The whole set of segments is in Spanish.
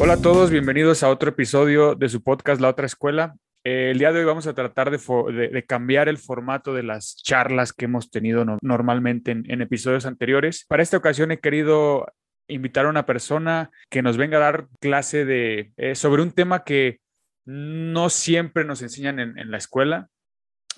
Hola a todos, bienvenidos a otro episodio de su podcast La Otra Escuela. Eh, el día de hoy vamos a tratar de, cambiar el formato de las charlas que hemos tenido no- normalmente en, episodios anteriores. Para esta ocasión he querido invitar a una persona que nos venga a dar clase de, eh, sobre un tema que no siempre nos enseñan en, la escuela.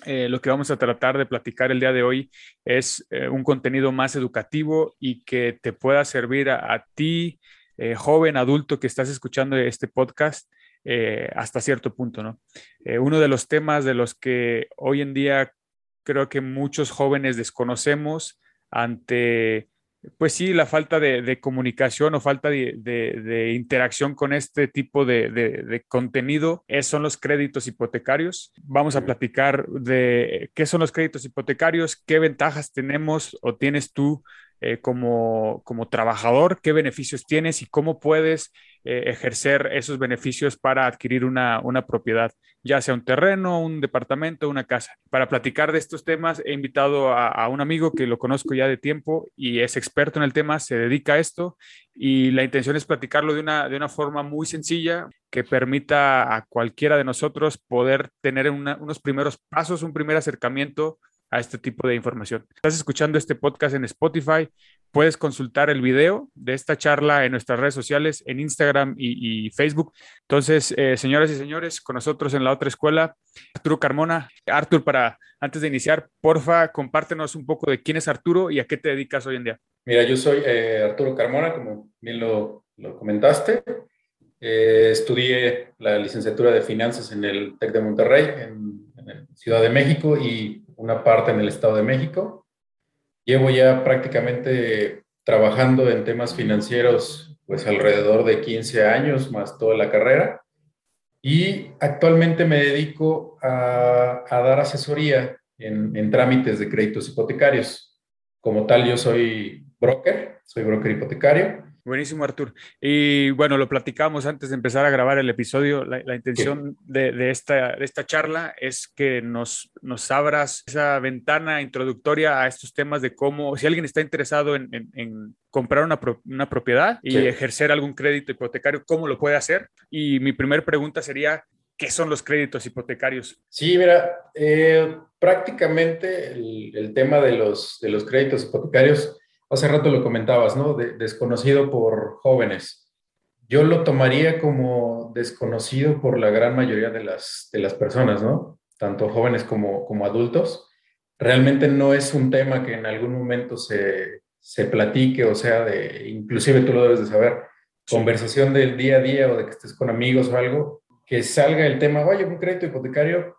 Eh, lo que vamos a tratar de platicar el día de hoy es un contenido más educativo y que te pueda servir a ti, eh, joven, adulto que estás escuchando este podcast eh, hasta cierto punto, ¿no? Eh, uno de los temas de los que hoy en día creo que muchos jóvenes desconocemos ante, pues sí, la falta de, de comunicación o falta de, de- de interacción con este tipo de contenido es, son los créditos hipotecarios. Vamos a platicar de qué son los créditos hipotecarios, qué ventajas tenemos o tienes tú eh, como, como trabajador, qué beneficios tienes y cómo puedes eh, ejercer esos beneficios para adquirir una, una propiedad, ya sea un terreno, un departamento, una casa. Para platicar de estos temas he invitado a, un amigo que lo conozco ya de tiempo y es experto en el tema, se dedica a esto y la intención es platicarlo de una, de una forma muy sencilla que permita a cualquiera de nosotros poder tener unos primeros pasos, un primer acercamiento a este tipo de información. Estás escuchando este podcast en Spotify, puedes consultar el video de esta charla en nuestras redes sociales, en Instagram y, y Facebook. Entonces, eh, señoras y señores, con nosotros en la otra escuela, Arturo Carmona. Artur, para antes de iniciar, porfa, compártenos un poco de quién es Arturo y a qué te dedicas hoy en día. Mira, yo soy eh, Arturo Carmona, como bien lo, lo comentaste. Eh, estudié la licenciatura de finanzas en el TEC de Monterrey, en, en Ciudad de México, y una parte en el Estado de México. Llevo ya prácticamente trabajando en temas financieros, pues alrededor de 15 años, más toda la carrera. Y actualmente me dedico a, dar asesoría en, en trámites de créditos hipotecarios. Como tal, yo soy broker, soy broker hipotecario. Buenísimo, Artur. Y bueno, lo platicamos antes de empezar a grabar el episodio. La, la intención de, de esta, de esta charla es que nos, nos abras esa ventana introductoria a estos temas de cómo, si alguien está interesado en, en- en comprar una, pro- una propiedad y Sí. ejercer algún crédito hipotecario, ¿cómo lo puede hacer? Y mi primera pregunta sería, ¿qué son los créditos hipotecarios? Sí, mira, eh, prácticamente el, el tema de los, de los créditos hipotecarios, hace rato lo comentabas, ¿no? De- desconocido por jóvenes. Yo lo tomaría como desconocido por la gran mayoría de las, de las personas, ¿no? Tanto jóvenes como, como adultos. Realmente no es un tema que en algún momento se, se platique, o sea, de, inclusive tú lo debes de saber, conversación del día a día o de que estés con amigos o algo, que salga el tema, oye, un crédito hipotecario,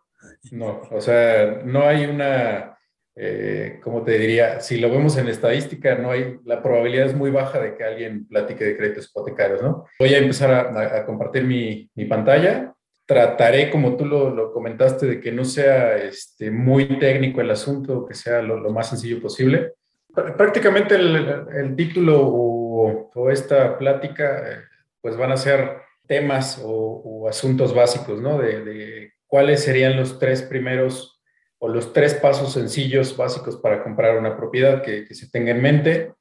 no, o sea, no hay una, eh, ¿cómo te diría? Si lo vemos en estadística, no hay, la probabilidad es muy baja de que alguien platique de créditos hipotecarios, ¿no? Voy a empezar a, a- compartir mi, mi pantalla. Trataré, como tú lo, lo comentaste, de que no sea este, muy técnico el asunto, que sea lo, lo más sencillo posible. Pr- Prácticamente el, el título o, o esta plática, eh, pues van a ser temas o, o asuntos básicos, ¿no? De, de cuáles serían los tres primeros o los tres pasos sencillos básicos para comprar una propiedad que, que se tenga en mente,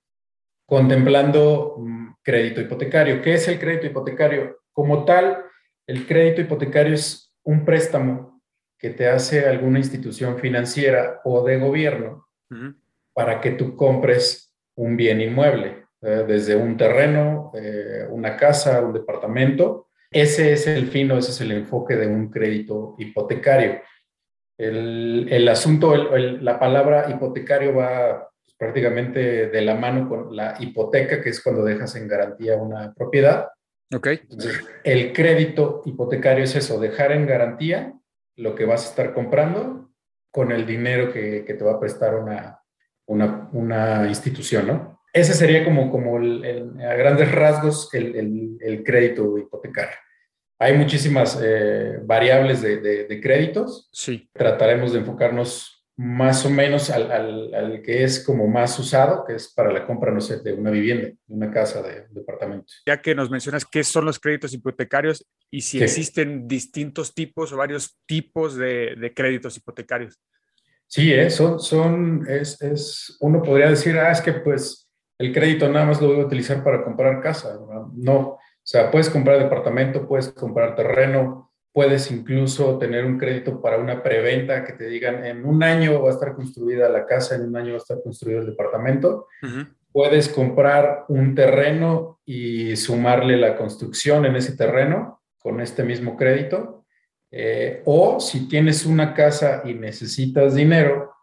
contemplando mm, crédito hipotecario. ¿Qué es el crédito hipotecario? Como tal, el crédito hipotecario es un préstamo que te hace alguna institución financiera o de gobierno para que tú compres un bien inmueble, eh, desde un terreno, eh, una casa, un departamento. Ese es el fin o ese es el enfoque de un crédito hipotecario. El, el asunto, el- el- la palabra hipotecario va pues, prácticamente de la mano con la hipoteca, que es cuando dejas en garantía una propiedad. Ok, Entonces, el crédito hipotecario es eso, dejar en garantía lo que vas a estar comprando con el dinero que, que te va a prestar una, una, una institución, ¿no? Ese sería como, como el- el- a grandes rasgos el, el- el crédito hipotecario. Hay muchísimas eh, variables de, de, de, créditos. Sí. Trataremos de enfocarnos más o menos al, al, al, que es como más usado, que es para la compra, no sé, de una vivienda, de una casa, de un departamento. Ya que nos mencionas qué son los créditos hipotecarios y si ¿Qué? existen distintos tipos o varios tipos de, de créditos hipotecarios. Sí, ¿eh? son, son es, es, uno podría decir, ah, es que pues el crédito nada más lo voy a utilizar para comprar casa. No. O sea, puedes comprar departamento, puedes comprar terreno, puedes incluso tener un crédito para una preventa que te digan en un año va a estar construida la casa, en un año va a estar construido el departamento. Uh -huh. Puedes comprar un terreno y sumarle la construcción en ese terreno con este mismo crédito. Eh, o si tienes una casa y necesitas dinero,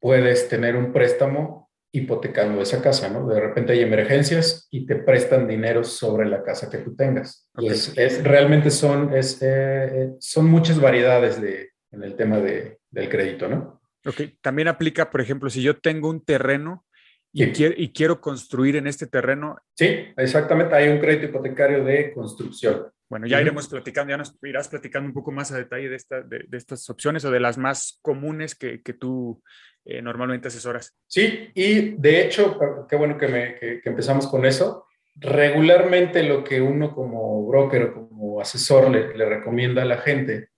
puedes tener un préstamo hipotecando esa casa, ¿no? De repente hay emergencias y te prestan dinero sobre la casa que tú tengas. Okay. Y es, es, realmente son, es, eh, son muchas variedades de, en el tema de, del crédito, ¿no? Ok, también aplica, por ejemplo, si yo tengo un terreno y, sí. quiero, y quiero construir en este terreno. Sí, exactamente, hay un crédito hipotecario de construcción. Bueno, ya iremos platicando, ya nos irás platicando un poco más a detalle de, esta, de, de estas opciones o de las más comunes que, que tú eh, normalmente asesoras. Sí, y de hecho, qué bueno que, me, que, que, empezamos con eso. Regularmente lo que uno como broker o como asesor le, le recomienda a la gente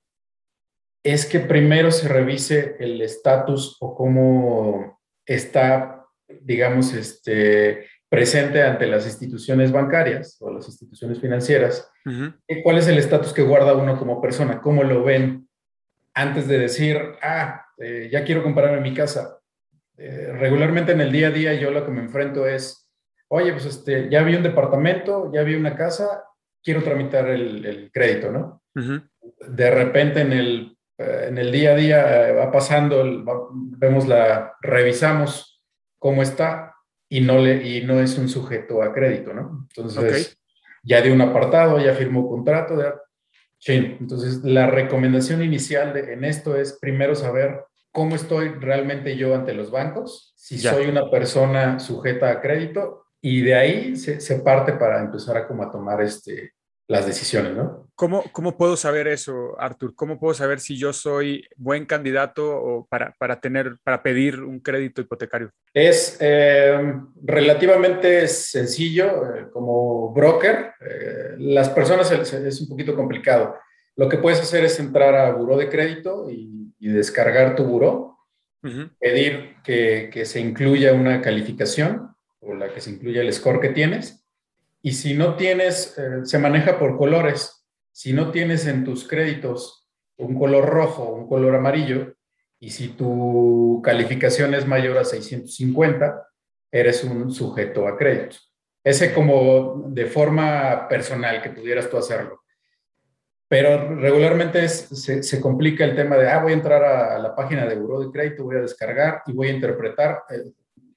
es que primero se revise el estatus o cómo está, digamos, este, presente ante las instituciones bancarias o las instituciones financieras. Uh -huh. ¿Cuál es el estatus que guarda uno como persona? ¿Cómo lo ven antes de decir, ah, eh, ya quiero comprarme mi casa. Eh, regularmente en el día a día yo lo que me enfrento es, oye, pues este, ya vi un departamento, ya vi una casa, quiero tramitar el, el crédito, ¿no? Uh -huh. De repente en el, eh, en el día a día va pasando, va, vemos la, revisamos cómo está y no, le, y no es un sujeto a crédito, ¿no? Entonces, okay. ya de un apartado, ya firmó contrato, ya, Sí, entonces la recomendación inicial de, en esto es primero saber cómo estoy realmente yo ante los bancos, si ya. soy una persona sujeta a crédito y de ahí se, se, parte para empezar a como a tomar este, las decisiones, ¿no? ¿Cómo, ¿Cómo puedo saber eso, Artur? ¿Cómo puedo saber si yo soy buen candidato o para, para tener, para pedir un crédito hipotecario? Es eh, relativamente sencillo, eh, como broker, eh, las personas es, es, un poquito complicado. Lo que puedes hacer es entrar a buró de crédito y, y descargar tu buró, uh -huh. pedir que, que se incluya una calificación o la que se incluya el score que tienes y si no tienes, eh, se maneja por colores. Si no tienes en tus créditos un color rojo un color amarillo, y si tu calificación es mayor a 650, eres un sujeto a crédito. Ese como de forma personal que pudieras tú hacerlo. Pero regularmente es, se, complica el tema de, ah, voy a entrar a la página de Buró de Crédito, voy a descargar y voy a interpretar.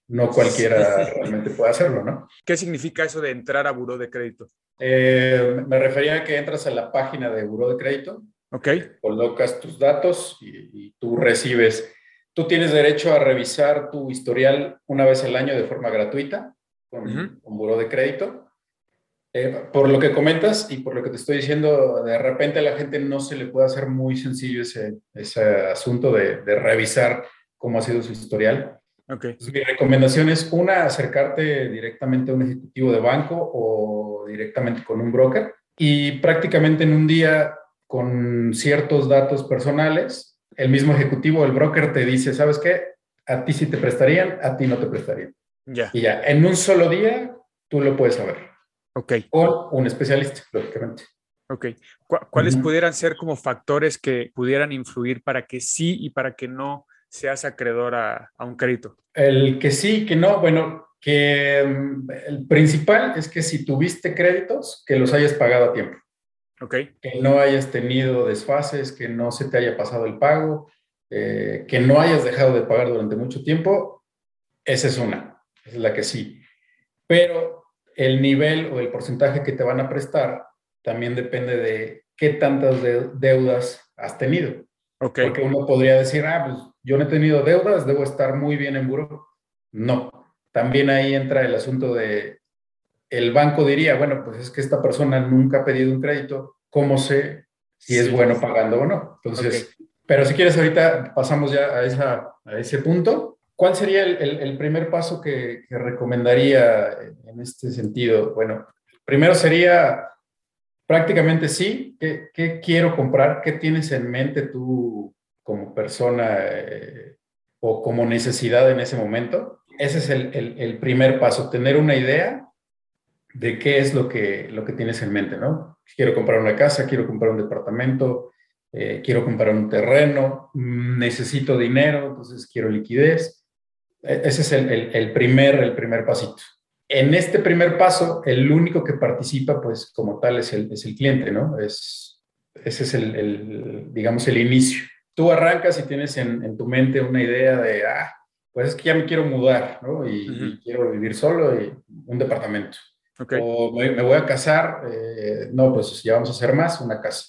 No cualquiera realmente puede hacerlo, ¿no? ¿Qué significa eso de entrar a buró de crédito? Eh, me refería a que entras a la página de buró de crédito, ok, colocas tus datos y, y tú recibes. Tú tienes derecho a revisar tu historial una vez al año de forma gratuita con, uh -huh. con buró de crédito. Eh, por lo que comentas y por lo que te estoy diciendo, de repente a la gente no se le puede hacer muy sencillo ese, ese asunto de, de revisar cómo ha sido su historial. Okay. Entonces, mi recomendación es, una, acercarte directamente a un ejecutivo de banco o directamente con un broker y prácticamente en un día con ciertos datos personales, el mismo ejecutivo, el broker te dice, ¿sabes qué? A ti sí te prestarían, a ti no te prestarían. Ya. Y ya, en un solo día tú lo puedes saber. Ok. Con un especialista, lógicamente. Ok. ¿Cuáles uh -huh. pudieran ser como factores que pudieran influir para que sí y para que no seas acreedor a, a, un crédito? El que sí, que no, bueno, que mm, el principal es que si tuviste créditos, que los hayas pagado a tiempo. Ok. Que no hayas tenido desfases, que no se te haya pasado el pago, eh, que no hayas dejado de pagar durante mucho tiempo, esa es una, es la que sí. Pero el nivel o el porcentaje que te van a prestar también depende de qué tantas de deudas has tenido. Okay. Porque uno podría decir, ah, pues yo no he tenido deudas, debo estar muy bien en buró. No, también ahí entra el asunto de, el banco diría, bueno, pues es que esta persona nunca ha pedido un crédito, cómo sé si es Sí. bueno pagando o no. Entonces, pero si quieres, ahorita pasamos ya a, esa, a ese punto. ¿Cuál sería el, el- el primer paso que, que recomendaría en este sentido? Bueno, primero sería prácticamente sí, ¿qué, qué quiero comprar? ¿Qué tienes en mente tú como persona eh, o como necesidad en ese momento? Ese es el, el- primer paso, tener una idea de qué es lo que, lo que tienes en mente, ¿no? Quiero comprar una casa, quiero comprar un departamento, eh, quiero comprar un terreno, mm, necesito dinero, entonces quiero liquidez. E- Ese es el, el- primer, el primer pasito. En este primer paso, el único que participa, pues como tal, es el, es cliente, ¿no? Es, ese es el, digamos, el inicio. Tú arrancas y tienes en, en tu mente una idea de, ah, pues es que ya me quiero mudar, ¿no? Y, Ujú. y quiero vivir solo y un departamento. Ok, O me, me voy a casar, eh, no, pues ya vamos a hacer más, una casa.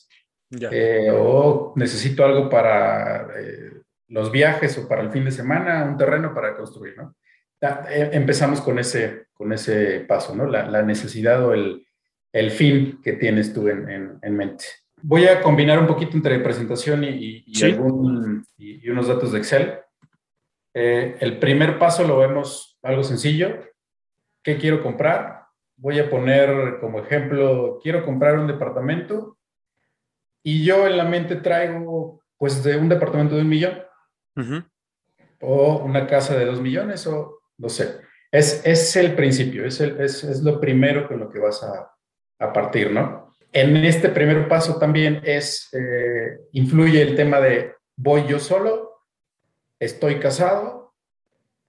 ya. Eh, o necesito algo para eh, los viajes o para el fin de semana, un terreno para construir, ¿no? Eh, empezamos con ese, con ese paso, ¿no? La, la necesidad o el, el fin que tienes tú en, en- en mente. Voy a combinar un poquito entre presentación y, y- Sí. algún- y- unos datos de Excel. Eh, el primer paso lo vemos algo sencillo. ¿Qué quiero comprar? Voy a poner como ejemplo, quiero comprar un departamento y yo en la mente traigo pues de un departamento de un millón Ujú. o una casa de dos millones o no sé. Es, es el principio, es, el- es, es lo primero con lo que vas a, a partir, ¿no? En este primer paso también es, eh, influye el tema de voy yo solo, estoy casado,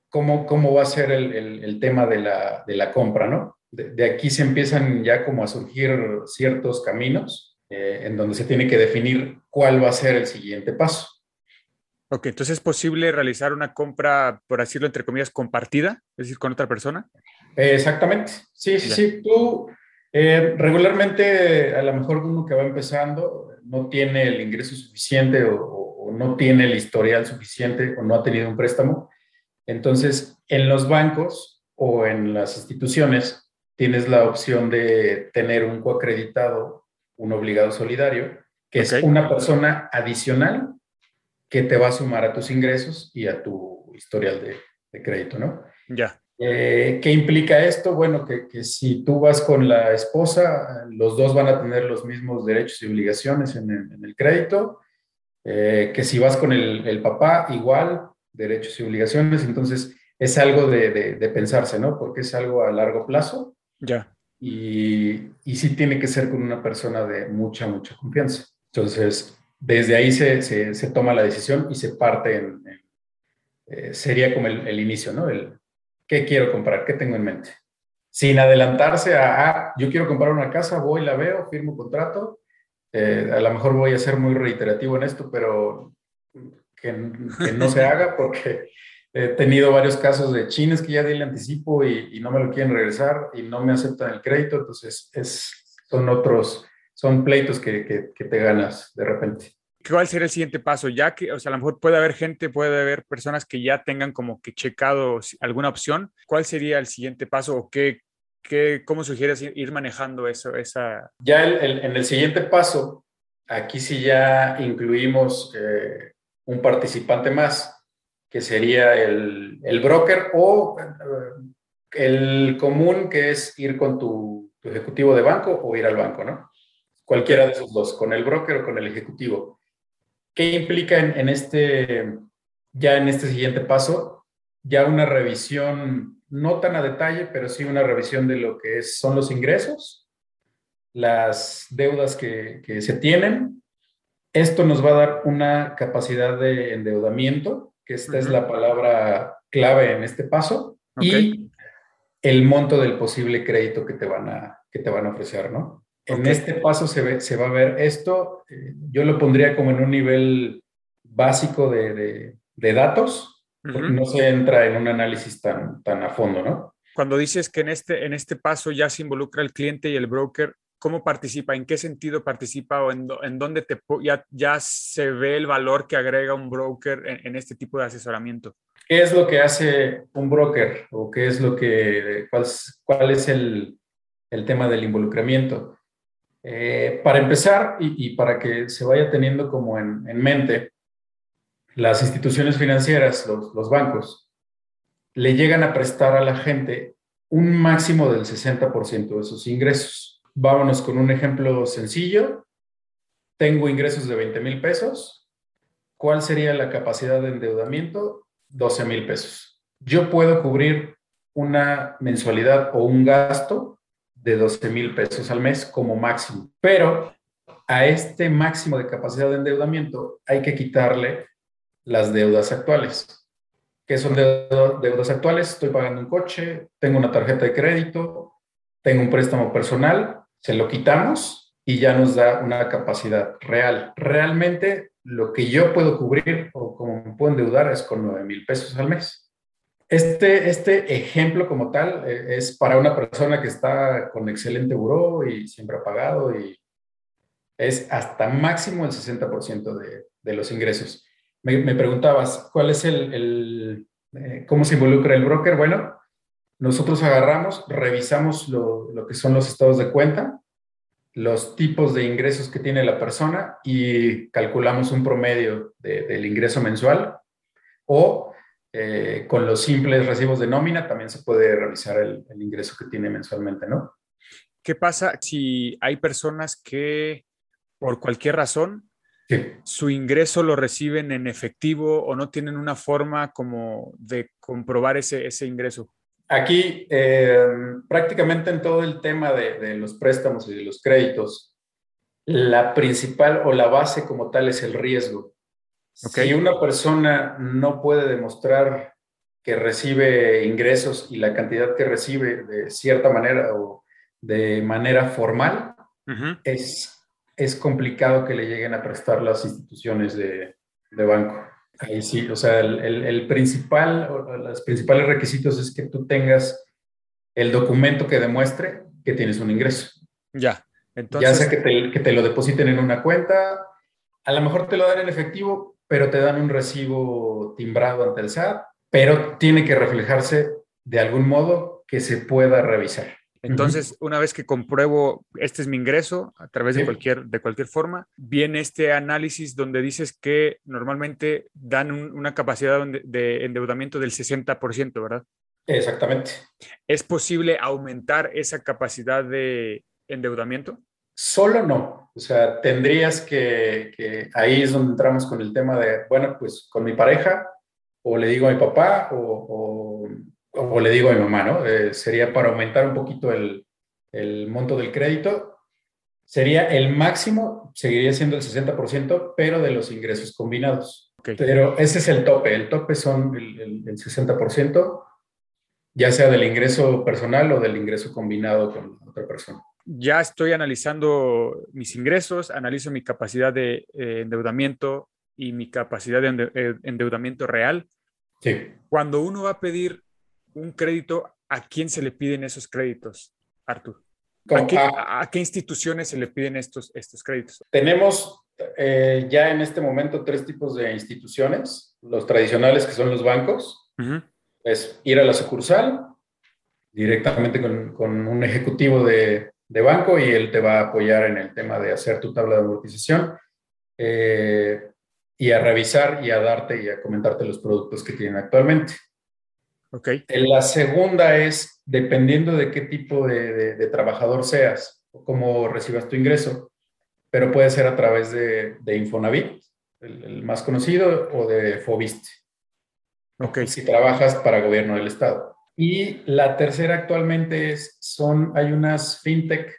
¿cómo, cómo va a ser el, el- el tema de la, de la compra, ¿no? De, de aquí se empiezan ya como a surgir ciertos caminos eh, en donde se tiene que definir cuál va a ser el siguiente paso. Ok, entonces es posible realizar una compra, por decirlo entre comillas, compartida, es decir, con otra persona. Eh, Exactamente. Sí, sí, sí. Tú, eh, regularmente, a lo mejor uno que va empezando no tiene el ingreso suficiente o, o- o no tiene el historial suficiente o no ha tenido un préstamo. Entonces, en los bancos o en las instituciones tienes la opción de tener un coacreditado, un obligado solidario, que es una persona adicional que te va a sumar a tus ingresos y a tu historial de, de crédito, ¿no? Ya. Eh, ¿Qué implica esto? Bueno, que, que si tú vas con la esposa, los dos van a tener los mismos derechos y obligaciones en el, en el crédito. Eh, que si vas con el, el papá, igual, derechos y obligaciones. Entonces, es algo de, de- de pensarse, ¿no? Porque es algo a largo plazo Ya. y, y sí tiene que ser con una persona de mucha, mucha confianza. Entonces, desde ahí se, se- se toma la decisión y se parte en, en- eh, sería como el, el inicio, ¿no? El, ¿Qué quiero comprar? ¿Qué tengo en mente? Sin adelantarse a, ah, yo quiero comprar una casa, voy, la veo, firmo contrato. Eh, a lo mejor voy a ser muy reiterativo en esto, pero que, que no se haga porque he tenido varios casos de chines que ya di el anticipo y, y no me lo quieren regresar y no me aceptan el crédito, entonces es, son otros, son pleitos que, que, que te ganas de repente. ¿Cuál sería el siguiente paso? Ya que, o sea, a lo mejor puede haber gente, puede haber personas que ya tengan como que checado alguna opción. ¿Cuál sería el siguiente paso o qué, qué, cómo sugieres ir manejando eso, esa? Ya en el siguiente paso, aquí sí ya incluimos eh, un participante más, que sería el, el broker o el común, que es ir con tu, tu ejecutivo de banco o ir al banco, ¿no? Cualquiera de esos dos, con el broker o con el ejecutivo. ¿Qué implica en, en este, ya en este siguiente paso? Ya una revisión, no tan a detalle, pero sí una revisión de lo que es, son los ingresos, las deudas que, que se tienen. Esto nos va a dar una capacidad de endeudamiento, que esta es la palabra clave en este paso, y el monto del posible crédito que te van a, que te van a ofrecer, ¿no? En Ok. este paso se, ve, se va a ver esto, eh, yo lo pondría como en un nivel básico de, de- de datos, porque Ujú. no se entra en un análisis tan, tan a fondo, ¿no? Cuando dices que en este, en este paso ya se involucra el cliente y el broker, ¿cómo participa? ¿En qué sentido participa o en, en dónde te, ya, ya se ve el valor que agrega un broker en, en este tipo de asesoramiento? ¿Qué es lo que hace un broker o qué es lo que, cuál, cuál es el, el tema del involucramiento? Eh, para empezar, y, para que se vaya teniendo como en, en mente, las instituciones financieras, los, los, bancos, le llegan a prestar a la gente un máximo del 60% de sus ingresos. Vámonos con un ejemplo sencillo. Tengo ingresos de 20 mil pesos. ¿Cuál sería la capacidad de endeudamiento? 12 mil pesos. Yo puedo cubrir una mensualidad o un gasto de 12 mil pesos al mes como máximo. Pero a este máximo de capacidad de endeudamiento hay que quitarle las deudas actuales. ¿Qué son deudas actuales? Estoy pagando un coche, tengo una tarjeta de crédito, tengo un préstamo personal, se lo quitamos y ya nos da una capacidad real. Realmente lo que yo puedo cubrir o como me puedo endeudar es con 9 mil pesos al mes. Este, este ejemplo como tal eh, es para una persona que está con excelente buró y siempre ha pagado y es hasta máximo el 60% de, de, los ingresos. Me, preguntabas, ¿cuál es el, el eh, cómo se involucra el broker? Bueno, nosotros agarramos, revisamos lo, lo, que son los estados de cuenta, los tipos de ingresos que tiene la persona y calculamos un promedio de, del ingreso mensual o eh, con los simples recibos de nómina también se puede revisar el, el, ingreso que tiene mensualmente, ¿no? ¿Qué pasa si hay personas que por cualquier razón sí. su ingreso lo reciben en efectivo o no tienen una forma como de comprobar ese, ese ingreso? Aquí, eh, prácticamente en todo el tema de, de los préstamos y de los créditos, la principal o la base como tal es el riesgo. Okay. Si una persona no puede demostrar que recibe ingresos y la cantidad que recibe de cierta manera o de manera formal, uh -huh. es, es complicado que le lleguen a prestar las instituciones de, de banco. Ahí sí, o sea, el, el, el, principal, los principales requisitos es que tú tengas el documento que demuestre que tienes un ingreso. Ya, entonces... Ya sea que te, que te lo depositen en una cuenta, a lo mejor te lo dan en efectivo, pero te dan un recibo timbrado ante el SAT, pero tiene que reflejarse de algún modo que se pueda revisar. Entonces, uh -huh. una vez que compruebo este es mi ingreso a través de, sí. cualquier, de cualquier forma, viene este análisis donde dices que normalmente dan un, una capacidad de endeudamiento del 60%, ¿verdad? Exactamente. ¿Es posible aumentar esa capacidad de endeudamiento? Solo no. O sea, tendrías que, que, ahí es donde entramos con el tema de, bueno, pues con mi pareja, o le digo a mi papá, o, o, o le digo a mi mamá, ¿no? Eh, sería para aumentar un poquito el, el, monto del crédito. Sería el máximo, seguiría siendo el 60%, pero de los ingresos combinados. Okay. Pero ese es el tope. El tope son el, el, el 60%, ya sea del ingreso personal o del ingreso combinado con otra persona ya estoy analizando mis ingresos, analizo mi capacidad de eh, endeudamiento y mi capacidad de ende eh, endeudamiento real. Sí. Cuando uno va a pedir un crédito, ¿a quién se le piden esos créditos, Artur? ¿A qué, a, ¿A qué, instituciones se le piden estos, estos créditos? Tenemos eh, ya en este momento tres tipos de instituciones. Los tradicionales, que son los bancos, uh -huh. es ir a la sucursal directamente con, con un ejecutivo de, de banco y él te va a apoyar en el tema de hacer tu tabla de amortización eh, y a revisar y a darte y a comentarte los productos que tienen actualmente. Ok. La segunda es, dependiendo de qué tipo de, de, de trabajador seas o cómo recibas tu ingreso, pero puede ser a través de, de Infonavit, el, el, más conocido, o de Fobiste. Ok. Si trabajas para gobierno del Estado. Y la tercera actualmente es, son, hay unas fintech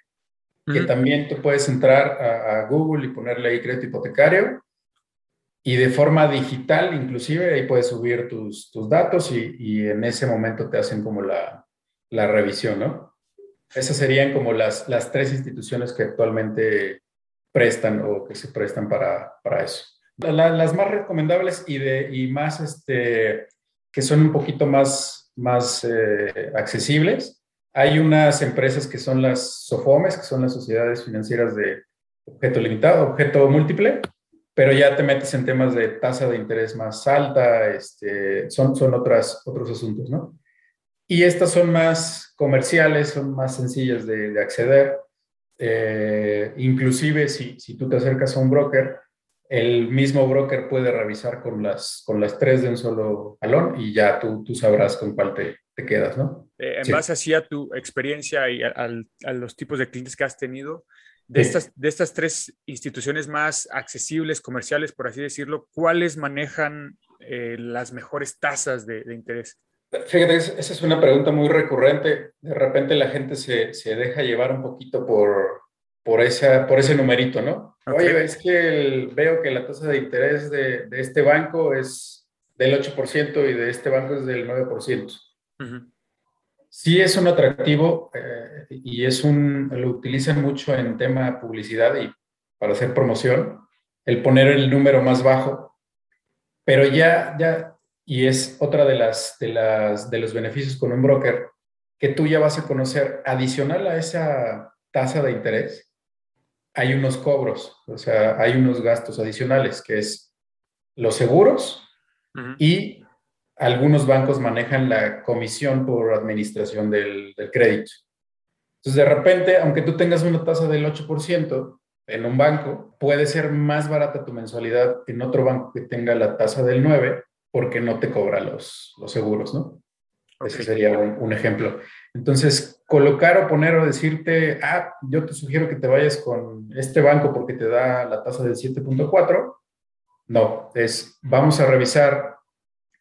que también tú puedes entrar a, a, Google y ponerle ahí crédito hipotecario y de forma digital inclusive ahí puedes subir tus, tus datos y, y, en ese momento te hacen como la, la revisión, ¿no? Esas serían como las, las tres instituciones que actualmente prestan o que se prestan para, para eso. La, las más recomendables y, de, y más, este, que son un poquito más más eh, accesibles. Hay unas empresas que son las SOFOMES, que son las sociedades financieras de objeto limitado, objeto múltiple, pero ya te metes en temas de tasa de interés más alta, este, son, son otras, otros asuntos, ¿no? Y estas son más comerciales, son más sencillas de, de acceder. Eh, inclusive si, si tú te acercas a un broker, el mismo broker puede revisar con las, con las tres de un solo balón y ya tú, tú sabrás con cuál te, te quedas, ¿no? Eh, en Sí. base así a tu experiencia y a, los tipos de clientes que has tenido, de, Sí. estas, de estas tres instituciones más accesibles, comerciales, por así decirlo, ¿cuáles manejan eh, las mejores tasas de, de interés? Fíjate, es- esa es una pregunta muy recurrente. De repente la gente se, se deja llevar un poquito por, por, esa, por ese numerito, ¿no? Ok. Oye, es que el- veo que la tasa de interés de, de este banco es del 8% y de este banco es del 9%. Ujú. Sí es un atractivo eh, y es un, lo utilizan mucho en tema publicidad y para hacer promoción, el poner el número más bajo, pero ya, ya, y es otra de las, de las, de los beneficios con un broker, que tú ya vas a conocer, adicional a esa tasa de interés, hay unos cobros, o sea, hay unos gastos adicionales, que es los seguros, y algunos bancos manejan la comisión por administración del, del crédito. Entonces, de repente, aunque tú tengas una tasa del 8% en un banco, puede ser más barata tu mensualidad en otro banco que tenga la tasa del 9% porque no te cobra los, los seguros, ¿no? Ese sería un, un ejemplo. Entonces, colocar o poner o decirte, ah, yo te sugiero que te vayas con este banco porque te da la tasa del 7.4. No, es, vamos a revisar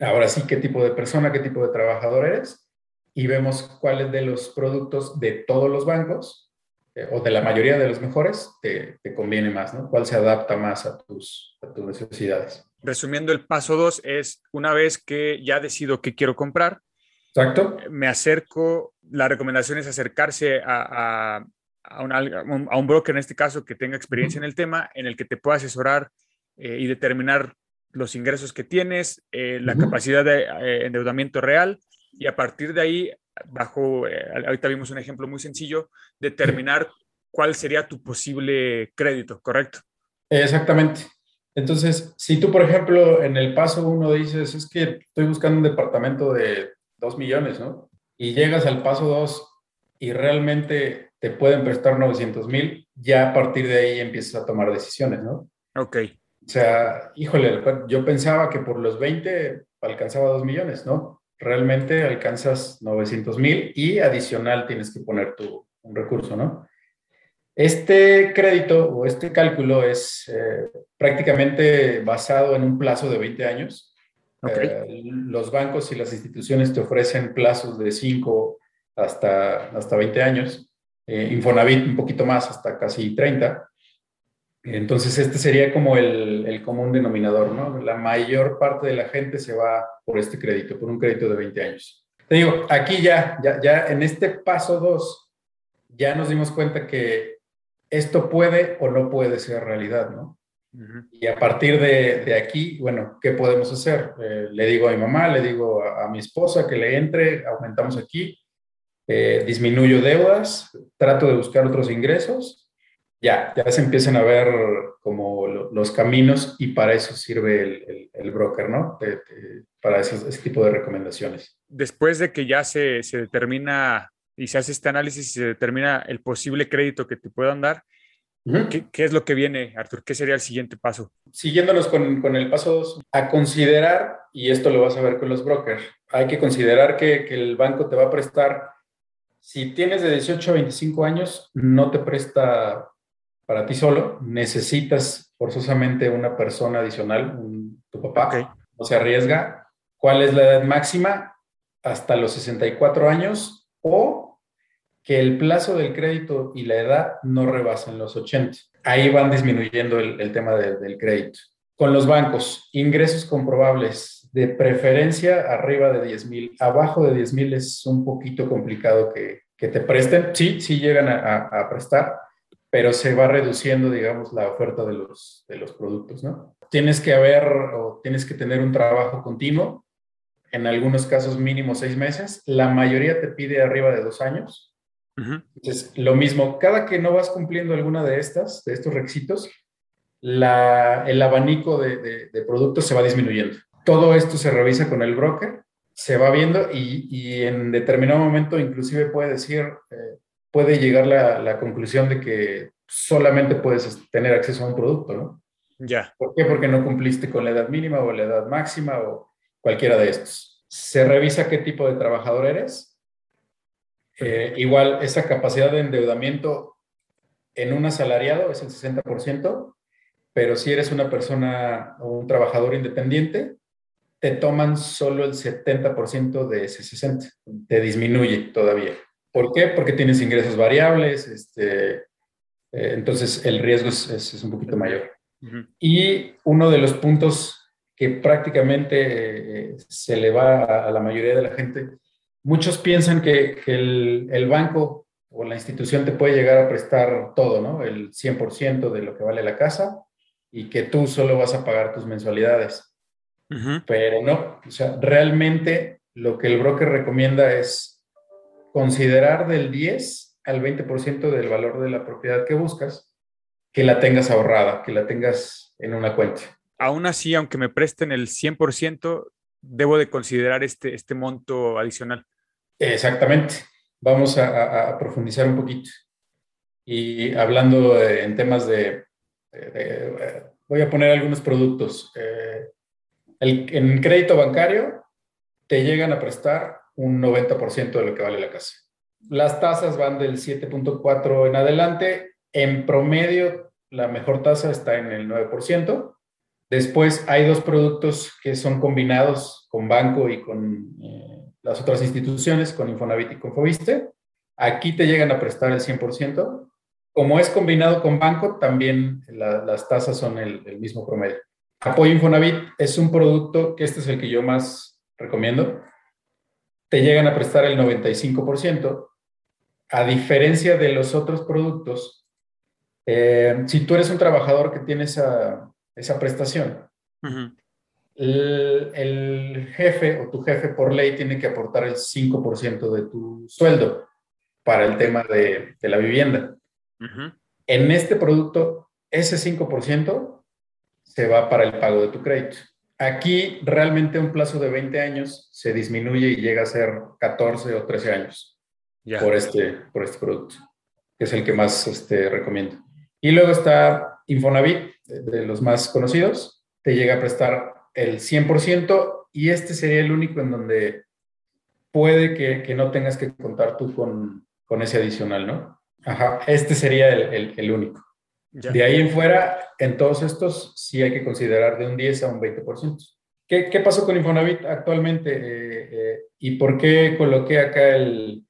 ahora sí qué tipo de persona, qué tipo de trabajador eres y vemos cuáles de los productos de todos los bancos eh, o de la mayoría de los mejores te, te conviene más, ¿no? ¿Cuál se adapta más a tus, a tus necesidades? Resumiendo, el paso dos es una vez que ya decido qué quiero comprar, ¿Exacto? me acerco, la recomendación es acercarse a, a- a un, a broker, en este caso, que tenga experiencia en el tema, en el que te pueda asesorar eh, y determinar los ingresos que tienes, eh, la capacidad de eh, endeudamiento real, y a partir de ahí, bajo, ahorita vimos un ejemplo muy sencillo, determinar cuál sería tu posible crédito, ¿correcto? Exactamente. Entonces, si tú, por ejemplo, en el paso uno dices, es que estoy buscando un departamento de 2 millones, ¿no? Y llegas al paso 2 y realmente te pueden prestar 900 mil, ya a partir de ahí empiezas a tomar decisiones, ¿no? Ok, O sea, híjole, yo pensaba que por los 20 alcanzaba 2 millones, ¿no? Realmente alcanzas 900 mil y adicional tienes que poner tu, un recurso, ¿no? Este crédito o este cálculo es eh, prácticamente basado en un plazo de 20 años. Eh, los bancos y las instituciones te ofrecen plazos de 5 hasta, hasta 20 años. Eh, Infonavit un poquito más, hasta casi 30. Entonces, este sería como el, el común denominador, ¿no? La mayor parte de la gente se va por este crédito, por un crédito de 20 años. Te digo, aquí ya, ya, ya en este paso 2, ya nos dimos cuenta que esto puede o no puede ser realidad, ¿no? Y a partir de, de aquí, bueno, ¿qué podemos hacer? Eh, le digo a mi mamá, le digo a, a mi esposa que le entre, aumentamos aquí, eh, disminuyo deudas, trato de buscar otros ingresos, ya, ya se empiezan a ver como lo- los caminos y para eso sirve el, el- el broker, ¿no? Te- te- para esos- ese tipo de recomendaciones. después de que ya se, se determina y se hace este análisis y se determina el posible crédito que te puedan dar, ¿qué, qué es lo que viene, Artur? ¿Qué sería el siguiente paso? siguiéndonos con, con el paso 2, a considerar, y esto lo vas a ver con los brokers, hay que considerar que, que el banco te va a prestar, si tienes de 18 a 25 años, no te presta para ti solo, necesitas forzosamente una persona adicional, un- tu papá, Ok. no se arriesga. ¿Cuál es la edad máxima? Hasta los 64 años o que el plazo del crédito y la edad no rebasen los 80. Ahí van disminuyendo el, el tema de- del crédito. Con los bancos, ingresos comprobables, de preferencia arriba de 10 mil, abajo de 10 mil es un poquito complicado que, que te presten. Sí, sí llegan a, a- a prestar, pero se va reduciendo, digamos, la oferta de los, de los productos, ¿no? Tienes que haber o tienes que tener un trabajo continuo, en algunos casos mínimo seis meses, la mayoría te pide arriba de dos años. Ujú. Entonces, lo mismo, cada que no vas cumpliendo alguna de estas, de estos requisitos, la, el abanico de, de- de productos se va disminuyendo. Todo esto se revisa con el broker, se va viendo y, y en determinado momento inclusive puede decir, eh, puede llegar la, la conclusión de que solamente puedes tener acceso a un producto, ¿no? Ya. ¿Por qué? Porque no cumpliste con la edad mínima o la edad máxima o cualquiera de estos. Se revisa qué tipo de trabajador eres. Eh, igual, esa capacidad de endeudamiento en un asalariado es el 60%, pero si eres una persona o un trabajador independiente, te toman solo el 70% de ese 60%. Te disminuye todavía. ¿Por qué? Porque tienes ingresos variables, este, eh, entonces el riesgo es, es, es un poquito mayor. Ujú. Y uno de los puntos que prácticamente eh, se le va a, a la mayoría de la gente, muchos piensan que, que el, el banco o la institución te puede llegar a prestar todo, ¿no? El 100% de lo que vale la casa y que tú solo vas a pagar tus mensualidades. Pero no, o sea, realmente lo que el broker recomienda es considerar del 10 al 20% del valor de la propiedad que buscas, que la tengas ahorrada, que la tengas en una cuenta. Aún así, aunque me presten el 100%, debo de considerar este, este monto adicional. Exactamente. Vamos a, a- profundizar un poquito. Y hablando eh, en temas de, de- de- voy a poner algunos productos. Eh, el- en crédito bancario te llegan a prestar un 90% de lo que vale la casa. Las tasas van del 7.4 en adelante. En promedio, la mejor tasa está en el 9%. Después hay dos productos que son combinados con banco y con eh, las otras instituciones, con Infonavit y con Fobiste. Aquí te llegan a prestar el 100%. Como es combinado con banco, también la- las tasas son el, mismo promedio. Apoyo Infonavit es un producto que este es el que yo más recomiendo. Te llegan a prestar el 95%. A diferencia de los otros productos, eh, si tú eres un trabajador que tiene esa, esa prestación, Ujú. El, el jefe o tu jefe por ley tiene que aportar el 5% de tu sueldo para el tema de, de la vivienda. En este producto, ese 5% se va para el pago de tu crédito. Aquí realmente un plazo de 20 años se disminuye y llega a ser 14 o 13 años por este, por este producto, que es el que más este, recomiendo. Y luego está Infonavit, de los más conocidos, te llega a prestar el 100% y este sería el único en donde puede que, que no tengas que contar tú con, con ese adicional, ¿no? Ajá, este sería el, el- el único. Ya. De ahí en fuera, en todos estos sí hay que considerar de un 10 a un 20%. ¿Qué, qué pasó con Infonavit actualmente? Eh, eh, ¿Y por qué coloqué acá el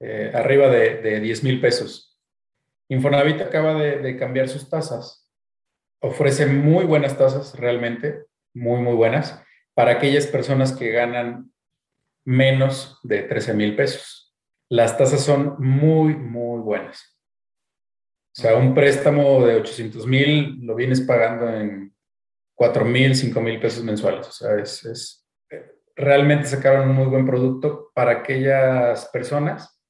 eh, arriba de, de 10 mil pesos? Infonavit acaba de, de cambiar sus tasas. Ofrece muy buenas tasas, realmente, muy, muy buenas, para aquellas personas que ganan menos de 13 mil pesos. Las tasas son muy, muy buenas. O sea, un préstamo de 800 mil lo vienes pagando en 4 mil, 5 mil pesos mensuales. O sea, es, es- realmente sacaron un muy buen producto para aquellas personas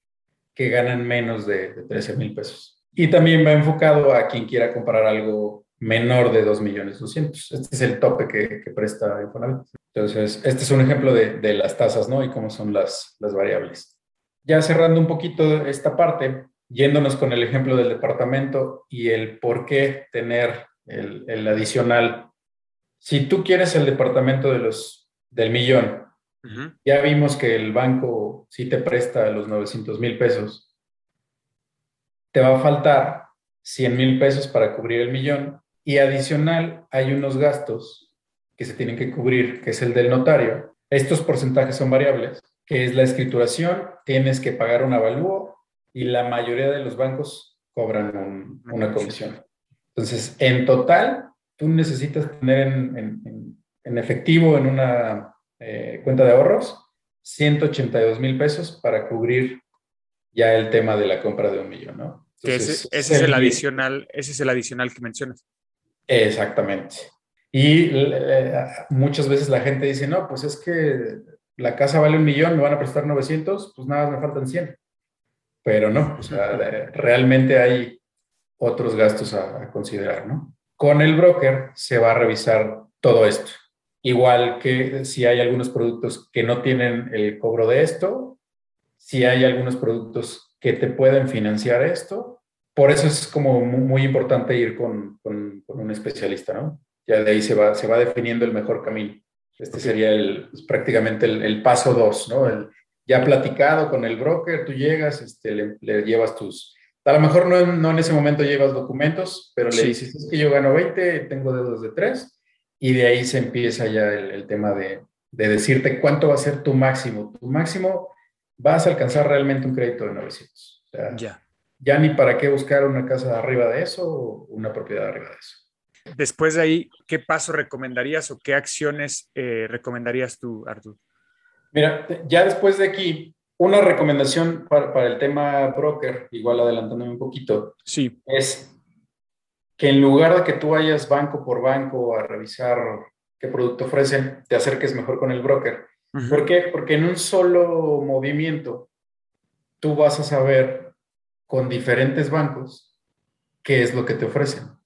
que ganan menos de, de 13 mil pesos. Y también va enfocado a quien quiera comprar algo menor de 2 millones 200. Este es el tope que, que presta Infonavit. Entonces, este es un ejemplo de, de las tasas, ¿no? Y cómo son las, las variables. Ya cerrando un poquito esta parte, yéndonos con el ejemplo del departamento y el por qué tener el, el adicional. Si tú quieres el departamento de los, del millón, ya vimos que el banco sí te presta los 900 mil pesos. Te va a faltar 100 mil pesos para cubrir el millón y adicional hay unos gastos que se tienen que cubrir, que es el del notario. Estos porcentajes son variables, que es la escrituración, tienes que pagar un avalúo y la mayoría de los bancos cobran un- una comisión. Entonces, en total, tú necesitas tener en, en- en- en efectivo en una eh, cuenta de ahorros 182 mil pesos para cubrir ya el tema de la compra de un millón, ¿no? Entonces, ese, ese es el- adicional, ese es el adicional que mencionas. Exactamente. Y eh, muchas veces la gente dice, no, pues es que la casa vale un millón, me van a prestar 900, pues nada, me faltan 100. Pero no, o sea, de- realmente hay otros gastos a, a considerar, ¿no? Con el broker se va a revisar todo esto. Igual que si hay algunos productos que no tienen el cobro de esto, si hay algunos productos que te pueden financiar esto. Por eso es como muy, importante ir con, con, un especialista, ¿no? Ya de ahí se va, se va definiendo el mejor camino. Este sería el, pues, prácticamente el, paso dos, ¿no? El, ya platicado con el broker, tú llegas, este, le, llevas tus... A lo mejor no, no, en ese momento llevas documentos, pero le dices, es que yo gano 20, tengo deudas de 3, y de ahí se empieza ya el, tema de, de decirte cuánto va a ser tu máximo. Tu máximo vas a alcanzar realmente un crédito de 900. ya. Ya ni para qué buscar una casa arriba de eso o una propiedad arriba de eso. Después de ahí, ¿qué paso recomendarías o qué acciones eh, recomendarías tú, Artur? Mira, ya después de aquí, una recomendación para, el tema broker, igual adelantándome un poquito, sí. es que en lugar de que tú vayas banco por banco a revisar qué producto ofrecen, te acerques mejor con el broker ¿Por qué? Porque en un solo movimiento tú vas a saber con diferentes bancos qué es lo que te ofrecen.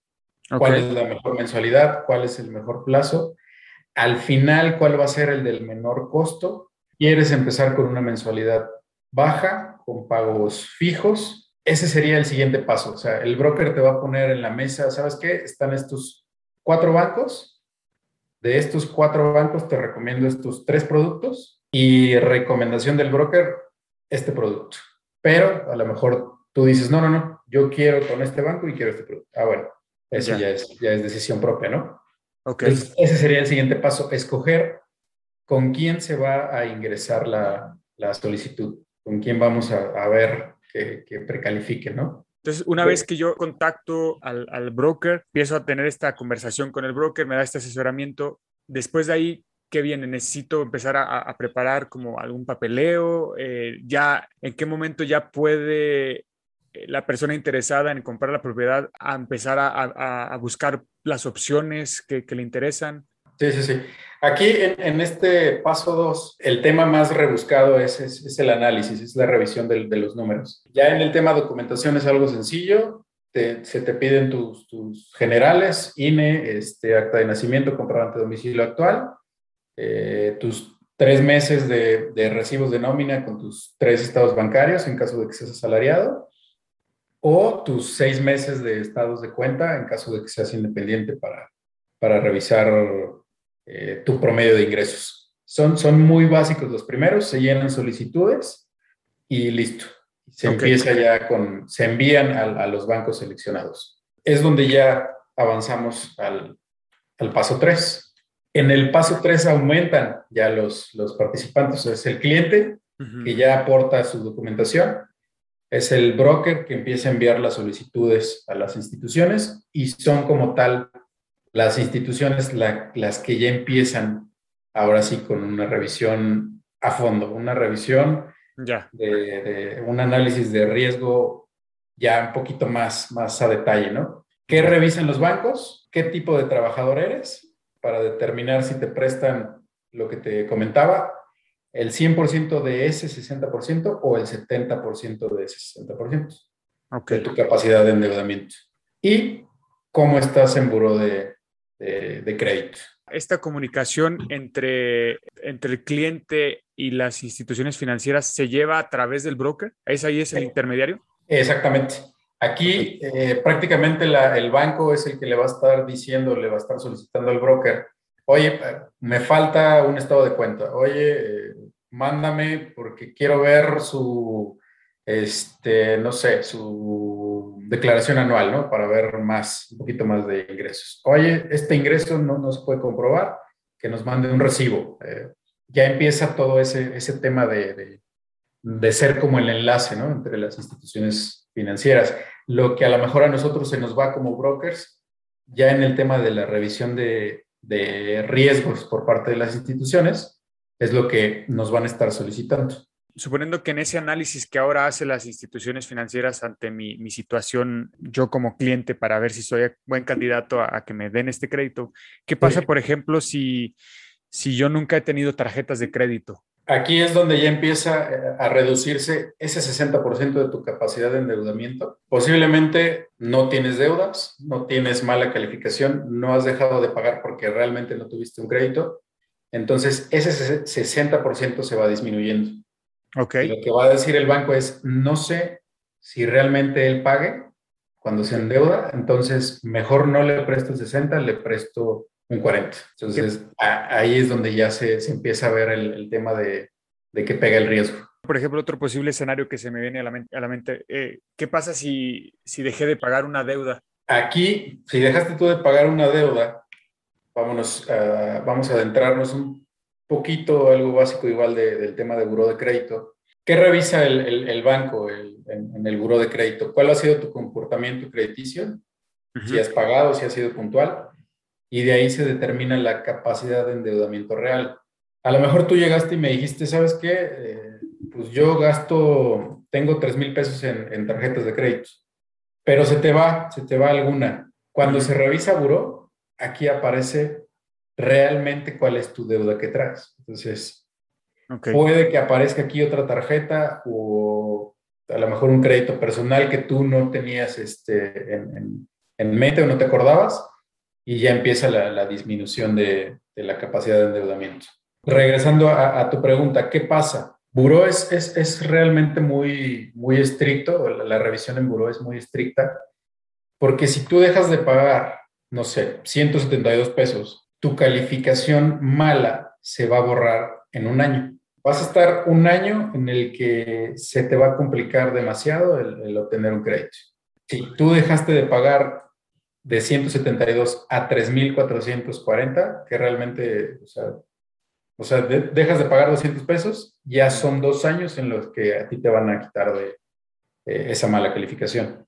¿Cuál es la mejor mensualidad? ¿Cuál es el mejor plazo? Al final, ¿cuál va a ser el del menor costo? ¿Quieres empezar con una mensualidad baja, con pagos fijos? Ese sería el siguiente paso. O sea, el broker te va a poner en la mesa, ¿sabes qué? Están estos cuatro bancos, de estos cuatro bancos te recomiendo estos tres productos y recomendación del broker, este producto. Pero a lo mejor tú dices, no, no, no, yo quiero con este banco y quiero este producto. Ah, bueno, eso ya, es, ya es decisión propia, ¿no? Ok. ese sería el siguiente paso, escoger con quién se va a ingresar la, la solicitud, con quién vamos a, a ver que, que precalifique, ¿no? Entonces, una vez que yo contacto al, al, broker, empiezo a tener esta conversación con el broker, me da este asesoramiento. Después de ahí, ¿qué viene? Necesito empezar a, a preparar como algún papeleo. Eh, ya, ¿en qué momento ya puede la persona interesada en comprar la propiedad a empezar a, a buscar las opciones que, le interesan? Sí, sí, sí. Aquí en, este paso 2, el tema más rebuscado es, es, el análisis, es la revisión de, de, los números. Ya en el tema documentación es algo sencillo, se te piden tus, tus, generales, INE, este, acta de nacimiento, comprobante de domicilio actual, eh, tus tres meses de, de, recibos de nómina con tus tres estados bancarios en caso de que seas asalariado, o tus seis meses de estados de cuenta en caso de que seas independiente para, para revisar eh, tu promedio de ingresos. Son, son muy básicos los primeros, se llenan solicitudes y listo. Se empieza ya con, se envían a, los bancos seleccionados. Es donde ya avanzamos al, al paso 3. En el paso 3 aumentan ya los, los participantes. Es el cliente que ya aporta su documentación, es el broker que empieza a enviar las solicitudes a las instituciones y son como tal las instituciones las que ya empiezan ahora sí con una revisión a fondo, una revisión ya. De, un análisis de riesgo ya un poquito más, más a detalle, ¿no? ¿Qué revisan los bancos? ¿Qué tipo de trabajador eres? Para determinar si te prestan lo que te comentaba, el 100% de ese 60% o el 70% de ese 60% okay. de tu capacidad de endeudamiento. Y cómo estás en buro de, de, crédito. Esta comunicación entre, entre el cliente y las instituciones financieras se lleva a través del broker. ¿Es ahí es el intermediario? Exactamente. Aquí eh, prácticamente el banco es el que le va a estar diciendo, le va a estar solicitando al broker, oye, me falta un estado de cuenta, oye, eh, mándame porque quiero ver su, este, no sé, su declaración anual, ¿no? Para ver más, un poquito más de ingresos. Oye, este ingreso no nos puede comprobar, que nos mande un recibo. Eh, ya empieza todo ese, ese tema de, de, ser como el enlace, ¿no? Entre las instituciones financieras. Lo que a lo mejor a nosotros se nos va como brokers, ya en el tema de la revisión de, de riesgos por parte de las instituciones, es lo que nos van a estar solicitando suponiendo que en ese análisis que ahora hacen las instituciones financieras ante mi, mi, situación, yo como cliente, para ver si soy buen candidato a, que me den este crédito, ¿qué pasa, por ejemplo, si, si yo nunca he tenido tarjetas de crédito? Aquí es donde ya empieza eh, a reducirse ese 60% de tu capacidad de endeudamiento. Posiblemente no tienes deudas, no tienes mala calificación, no has dejado de pagar porque realmente no tuviste un crédito. Entonces, ese 60% se va disminuyendo. Okay. lo que va a decir el banco es, no sé si realmente él pague cuando se endeuda, entonces mejor no le presto el 60, le presto un 40. Entonces ahí es donde ya se, se empieza a ver el, el tema de, de, que pega el riesgo. Por ejemplo, otro posible escenario que se me viene a la mente, a la mente eh, ¿qué pasa si, si dejé de pagar una deuda? Aquí, si dejaste tú de pagar una deuda, vámonos, uh, vamos a adentrarnos un poquito, algo básico igual de, del tema de buró de crédito. ¿Qué revisa el, el, el banco el, en, en, el buró de crédito? ¿Cuál ha sido tu comportamiento crediticio? Uh -huh. Si has pagado, si has sido puntual. Y de ahí se determina la capacidad de endeudamiento real. A lo mejor tú llegaste y me dijiste, ¿sabes qué? Eh, pues yo gasto, tengo 3 mil pesos en, en, tarjetas de crédito, pero se te va, se te va alguna. Cuando uh -huh. se revisa buró, aquí aparece realmente cuál es tu deuda que traes. Entonces, okay. puede que aparezca aquí otra tarjeta o a lo mejor un crédito personal que tú no tenías este, en, en, en mente o no te acordabas y ya empieza la, la disminución de, de, la capacidad de endeudamiento. Regresando a, a tu pregunta, ¿qué pasa? Buró es, es, es, realmente muy, muy estricto, la, la revisión en Buró es muy estricta, porque si tú dejas de pagar, no sé, 172 pesos tu calificación mala se va a borrar en un año. Vas a estar un año en el que se te va a complicar demasiado el, obtener un crédito. Si tú dejaste de pagar de 172 a 3,440, que realmente, o sea, o sea de, dejas de pagar 200 pesos, ya son dos años en los que a ti te van a quitar de eh, esa mala calificación.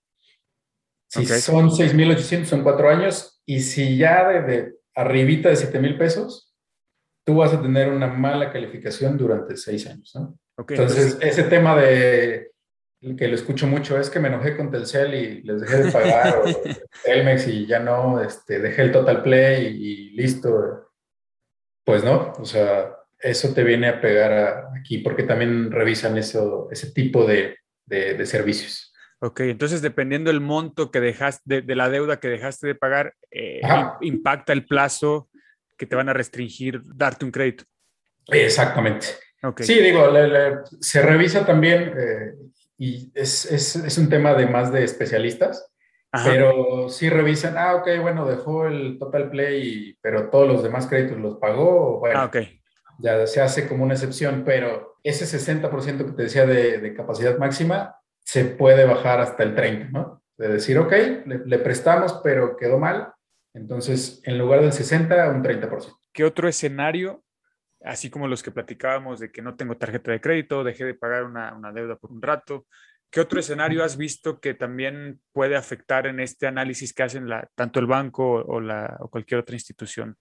Si okay. son 6,800, son cuatro años, y si ya de, de arribita de 7 mil pesos, tú vas a tener una mala calificación durante seis años, ¿no? Okay, entonces, entonces, ese tema de que lo escucho mucho es que me enojé con Telcel y les dejé de pagar, o Telmex y ya no, este, dejé el Total Play y, y, listo. Pues no, o sea, eso te viene a pegar a, aquí porque también revisan eso, ese tipo de, de, de servicios. Ok, entonces dependiendo del monto que dejaste, de, de, la deuda que dejaste de pagar, eh, impacta el plazo que te van a restringir darte un crédito. Exactamente. Okay. Sí, digo, le, le, se revisa también eh, y es, es, es, un tema de más de especialistas, Ajá. pero sí revisan, ah, ok, bueno, dejó el Total Play, pero todos los demás créditos los pagó, bueno, ah, okay. ya se hace como una excepción, pero ese 60% que te decía de, de capacidad máxima, se puede bajar hasta el 30, ¿no? De decir, ok, le, le, prestamos, pero quedó mal. Entonces, en lugar del 60, un 30%. ¿Qué otro escenario, así como los que platicábamos de que no tengo tarjeta de crédito, dejé de pagar una, una deuda por un rato, ¿qué otro escenario has visto que también puede afectar en este análisis que hacen la, tanto el banco o, la, o cualquier otra institución?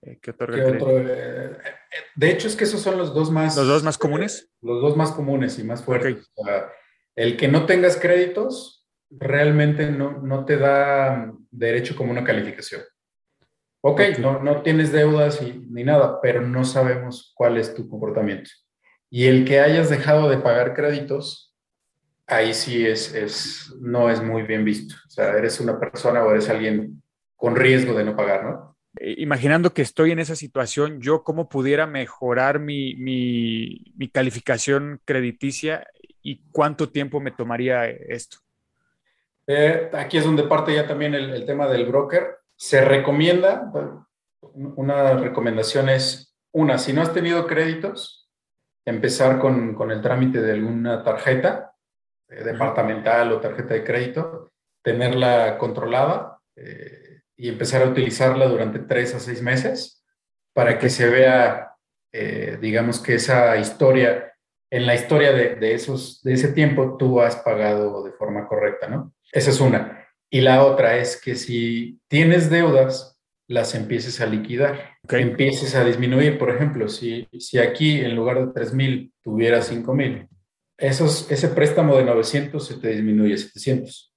Eh, ¿Qué otorga ¿Qué otro, eh, de hecho, es que esos son los dos más... ¿Los dos más comunes? Eh, los dos más comunes y más fuertes. Okay. O sea, el que no tengas créditos realmente no, no te da derecho como una calificación. Ok, okay. No, no tienes deudas y, ni nada, pero no sabemos cuál es tu comportamiento. Y el que hayas dejado de pagar créditos, ahí sí es, es, no es muy bien visto. O sea, eres una persona o eres alguien con riesgo de no pagar, ¿no? Eh, imaginando que estoy en esa situación, yo cómo pudiera mejorar mi, mi, mi calificación crediticia y cuánto tiempo me tomaría esto? Eh, aquí es donde parte ya también el, el, tema del broker. Se recomienda, una recomendación es, una, si no has tenido créditos, empezar con, con el trámite de alguna tarjeta eh, departamental o tarjeta de crédito, tenerla controlada eh, y empezar a utilizarla durante tres a seis meses para que se vea, eh, digamos que esa historia en la historia de, de, esos, de ese tiempo tú has pagado de forma correcta, ¿no? Esa es una. Y la otra es que si tienes deudas, las empieces a liquidar, okay. empieces a disminuir. Por ejemplo, si, si aquí en lugar de 3 mil tuviera 5 mil, ese préstamo de 900 se te disminuye a 700.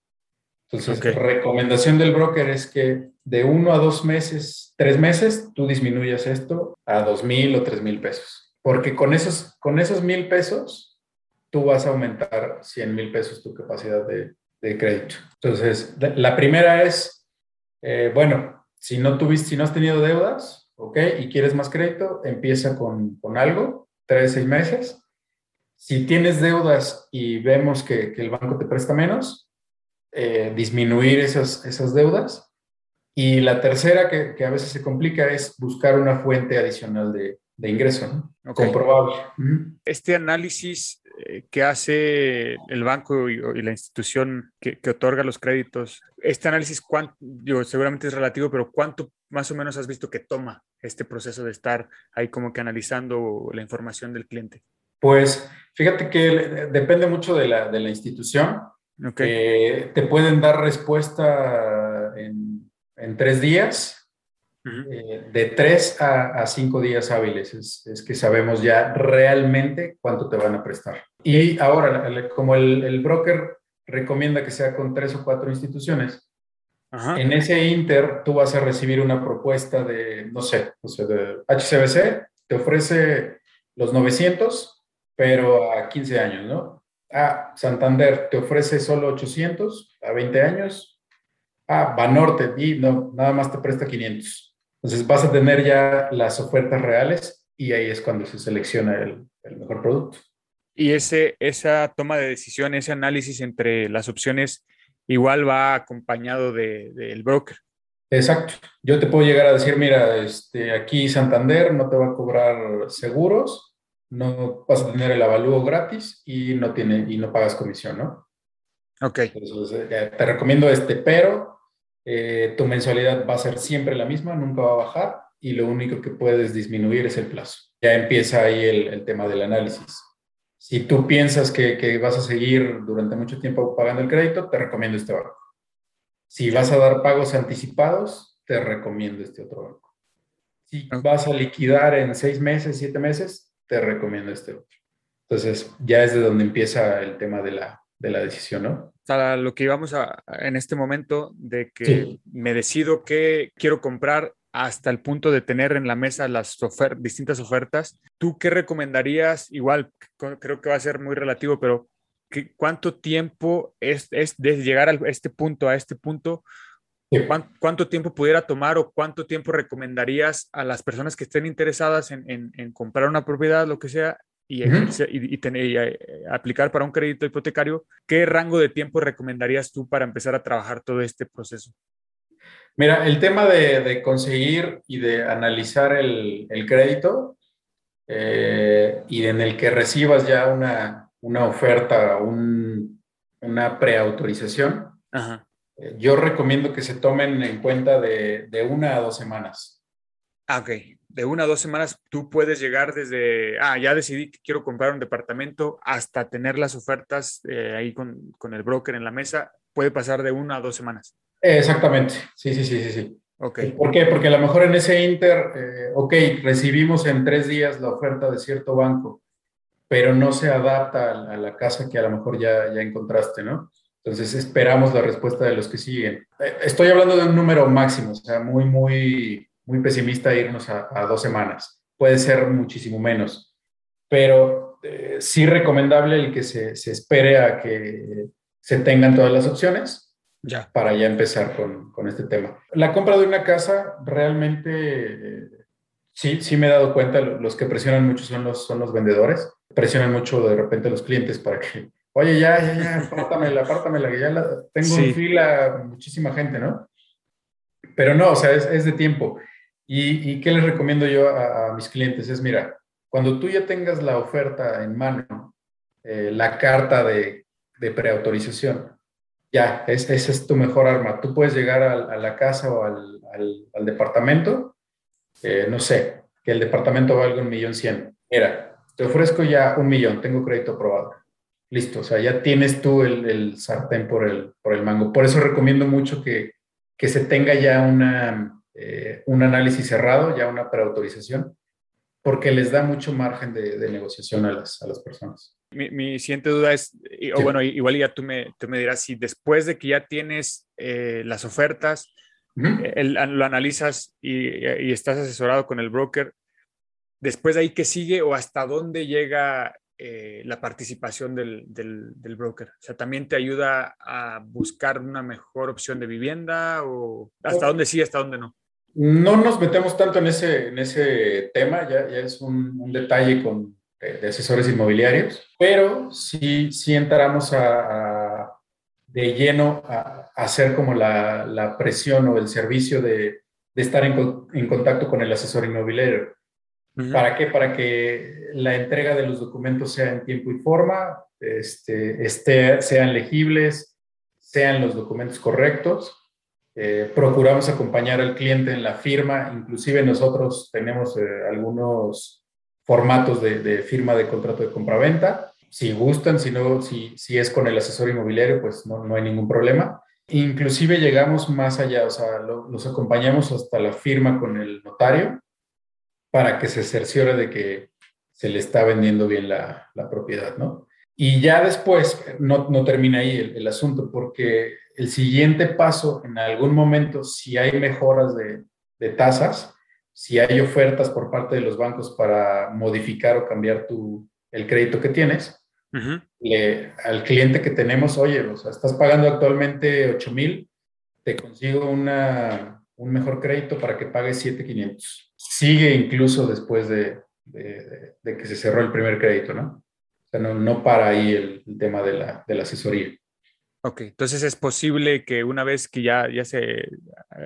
Entonces, okay. recomendación del broker es que de uno a dos meses, tres meses, tú disminuyas esto a dos mil o tres mil pesos. Porque con esos, con esos mil pesos, tú vas a aumentar 100 mil pesos tu capacidad de, crédito. Entonces, la primera es, eh, bueno, si no, tuviste, si no has tenido deudas, ¿ok? Y quieres más crédito, empieza con, con algo, tres, seis meses. Si tienes deudas y vemos que, que el banco te presta menos, eh, disminuir esas, esas deudas. Y la tercera, que, que, a veces se complica, es buscar una fuente adicional de, de ingreso, ¿no? Okay. comprobable. Este análisis eh, que hace el banco y, y la institución que, que, otorga los créditos, este análisis, cuánto, digo, seguramente es relativo, pero ¿cuánto más o menos has visto que toma este proceso de estar ahí como que analizando la información del cliente? Pues fíjate que depende mucho de la, de la institución. Okay. Eh, te pueden dar respuesta en, en tres días, uh -huh. eh, de tres a, a, cinco días hábiles. Es, es, que sabemos ya realmente cuánto te van a prestar. Y ahora, como el, el broker recomienda que sea con tres o cuatro instituciones, en ese inter tú vas a recibir una propuesta de, no sé, o sea, de HCBC, te ofrece los 900, pero a 15 años, ¿no? Ah, Santander te ofrece solo 800 a 20 años. Ah, Banorte, y no, nada más te presta 500. Entonces vas a tener ya las ofertas reales y ahí es cuando se selecciona el, el mejor producto. Y ese, esa toma de decisión, ese análisis entre las opciones, igual va acompañado del de, de broker. Exacto. Yo te puedo llegar a decir, mira, este, aquí Santander no te va a cobrar seguros, no vas a tener el avalúo gratis y no, tiene, y no pagas comisión, ¿no? Ok. Entonces, eh, te recomiendo este, pero eh, tu mensualidad va a ser siempre la misma, nunca va a bajar y lo único que puedes disminuir es el plazo. Ya empieza ahí el, el tema del análisis. Si tú piensas que, que, vas a seguir durante mucho tiempo pagando el crédito, te recomiendo este banco. Si vas a dar pagos anticipados, te recomiendo este otro banco. Si vas a liquidar en seis meses, siete meses, te recomiendo este otro. Entonces, ya es de donde empieza el tema de la, de la decisión, ¿no? Para lo que íbamos a, en este momento de que sí. me decido que quiero comprar hasta el punto de tener en la mesa las ofer distintas ofertas, ¿tú qué recomendarías? Igual, creo que va a ser muy relativo, pero ¿qué, ¿cuánto tiempo es, es de llegar a este punto, a este punto? Sí. ¿Cuánto, ¿Cuánto, tiempo pudiera tomar o cuánto tiempo recomendarías a las personas que estén interesadas en, en, en comprar una propiedad, lo que sea, y, eh, aplicar para un crédito hipotecario? ¿Qué rango de tiempo recomendarías tú para empezar a trabajar todo este proceso? Mira, el tema de, de conseguir y de analizar el, el crédito eh, y en el que recibas ya una, una oferta, un, una preautorización, Ajá yo recomiendo que se tomen en cuenta de, de, una a dos semanas. Ah, ok. De una a dos semanas tú puedes llegar desde, ah, ya decidí que quiero comprar un departamento hasta tener las ofertas eh, ahí con, con, el broker en la mesa. Puede pasar de una a dos semanas. Exactamente. Sí, sí, sí, sí. sí. Okay. ¿Por qué? Porque a lo mejor en ese inter, eh, ok, recibimos en tres días la oferta de cierto banco, pero no se adapta a, a la casa que a lo mejor ya, ya encontraste, ¿no? Entonces esperamos la respuesta de los que siguen. Estoy hablando de un número máximo, o sea, muy, muy, muy pesimista irnos a, a dos semanas. Puede ser muchísimo menos, pero eh, sí recomendable el que se, se, espere a que se tengan todas las opciones ya. para ya empezar con, con este tema. La compra de una casa realmente, eh, sí, sí me he dado cuenta, los que presionan mucho son los, son los vendedores, presionan mucho de repente los clientes para que Oye, ya, ya, ya, apártamela, apártamela, que ya la, tengo sí. en fila muchísima gente, ¿no? Pero no, o sea, es, es de tiempo. ¿Y, ¿Y, qué les recomiendo yo a, mis clientes? Es, mira, cuando tú ya tengas la oferta en mano, eh, la carta de, de preautorización, ya, es, esa es tu mejor arma. Tú puedes llegar a, la casa o al departamento, eh, no sé, que el departamento valga un millón cien. Mira, te ofrezco ya un millón, tengo crédito aprobado listo, o sea, ya tienes tú el, el sartén por el, por el mango. Por eso recomiendo mucho que, que se tenga ya una, eh, un análisis cerrado, ya una preautorización, porque les da mucho margen de, de negociación a las, a las personas. Mi, mi, siguiente duda es, o bueno, igual ya tú me, tú me dirás, si después de que ya tienes eh, las ofertas, uh -huh. el, lo analizas y, y estás asesorado con el broker, después de ahí, ¿qué sigue o hasta dónde llega eh, la participación del, del, del, broker? O sea, ¿también te ayuda a buscar una mejor opción de vivienda o hasta dónde sí, hasta dónde no? No nos metemos tanto en ese, en ese tema, ya, ya es un, un detalle con, de, de asesores inmobiliarios, pero sí, sí entramos a, a de lleno a, a hacer como la, la, presión o el servicio de, de estar en, en, contacto con el asesor inmobiliario. Uh -huh. ¿Para qué? Para que la entrega de los documentos sea en tiempo y forma, este, este, sean legibles, sean los documentos correctos. Eh, procuramos acompañar al cliente en la firma, inclusive nosotros tenemos eh, algunos formatos de, firma de contrato de compraventa. Si gustan, si, no, si, es con el asesor inmobiliario, pues no, no hay ningún problema. Inclusive llegamos más allá, o sea, lo, los acompañamos hasta la firma con el notario para que se cerciore de que se le está vendiendo bien la, propiedad, ¿no? Y ya después, no, termina ahí el, asunto, porque el siguiente paso, en algún momento, si hay mejoras de, de, tasas, si hay ofertas por parte de los bancos para modificar o cambiar tu, el crédito que tienes, uh -huh. le, al cliente que tenemos, oye, o sea, estás pagando actualmente 8 mil, te consigo una, un mejor crédito para que pagues 7,500. Sigue incluso después de, de, de que se cerró el primer crédito, ¿no? O sea, no, no para ahí el, el tema de la, de la, asesoría. Ok, entonces es posible que una vez que ya, ya se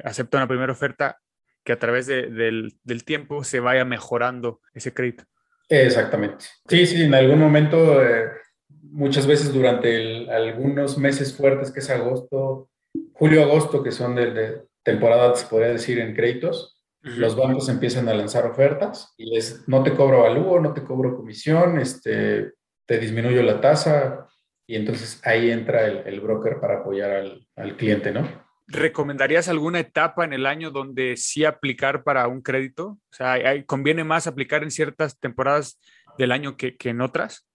acepta una primera oferta, que a través de, del, del, tiempo se vaya mejorando ese crédito. Exactamente. Sí, sí, en algún momento, eh, muchas veces durante el, algunos meses fuertes, que es agosto, julio-agosto, que son de, de, temporada, se podría decir, en créditos, uh -huh. los bancos empiezan a lanzar ofertas y es, no te cobro avalúo, no te cobro comisión, este, te disminuyo la tasa y entonces ahí entra el, el broker para apoyar al, al, cliente, ¿no? ¿Recomendarías alguna etapa en el año donde sí aplicar para un crédito? O sea, ¿hay, ¿conviene más aplicar en ciertas temporadas del año que, que en otras?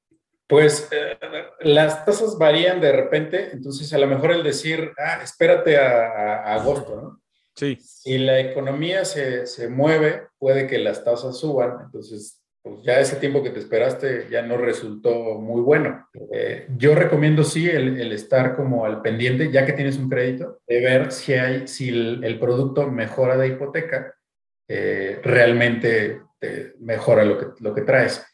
Pues eh, las tasas varían de repente, entonces a lo mejor el decir, ah, espérate a, a, a agosto, ¿no? Sí. Si la economía se, se, mueve, puede que las tasas suban, entonces pues ya ese tiempo que te esperaste ya no resultó muy bueno. Eh, yo recomiendo sí el, el, estar como al pendiente, ya que tienes un crédito, de ver si, hay, si el, el producto mejora de hipoteca, eh, realmente te mejora lo que, lo que traes.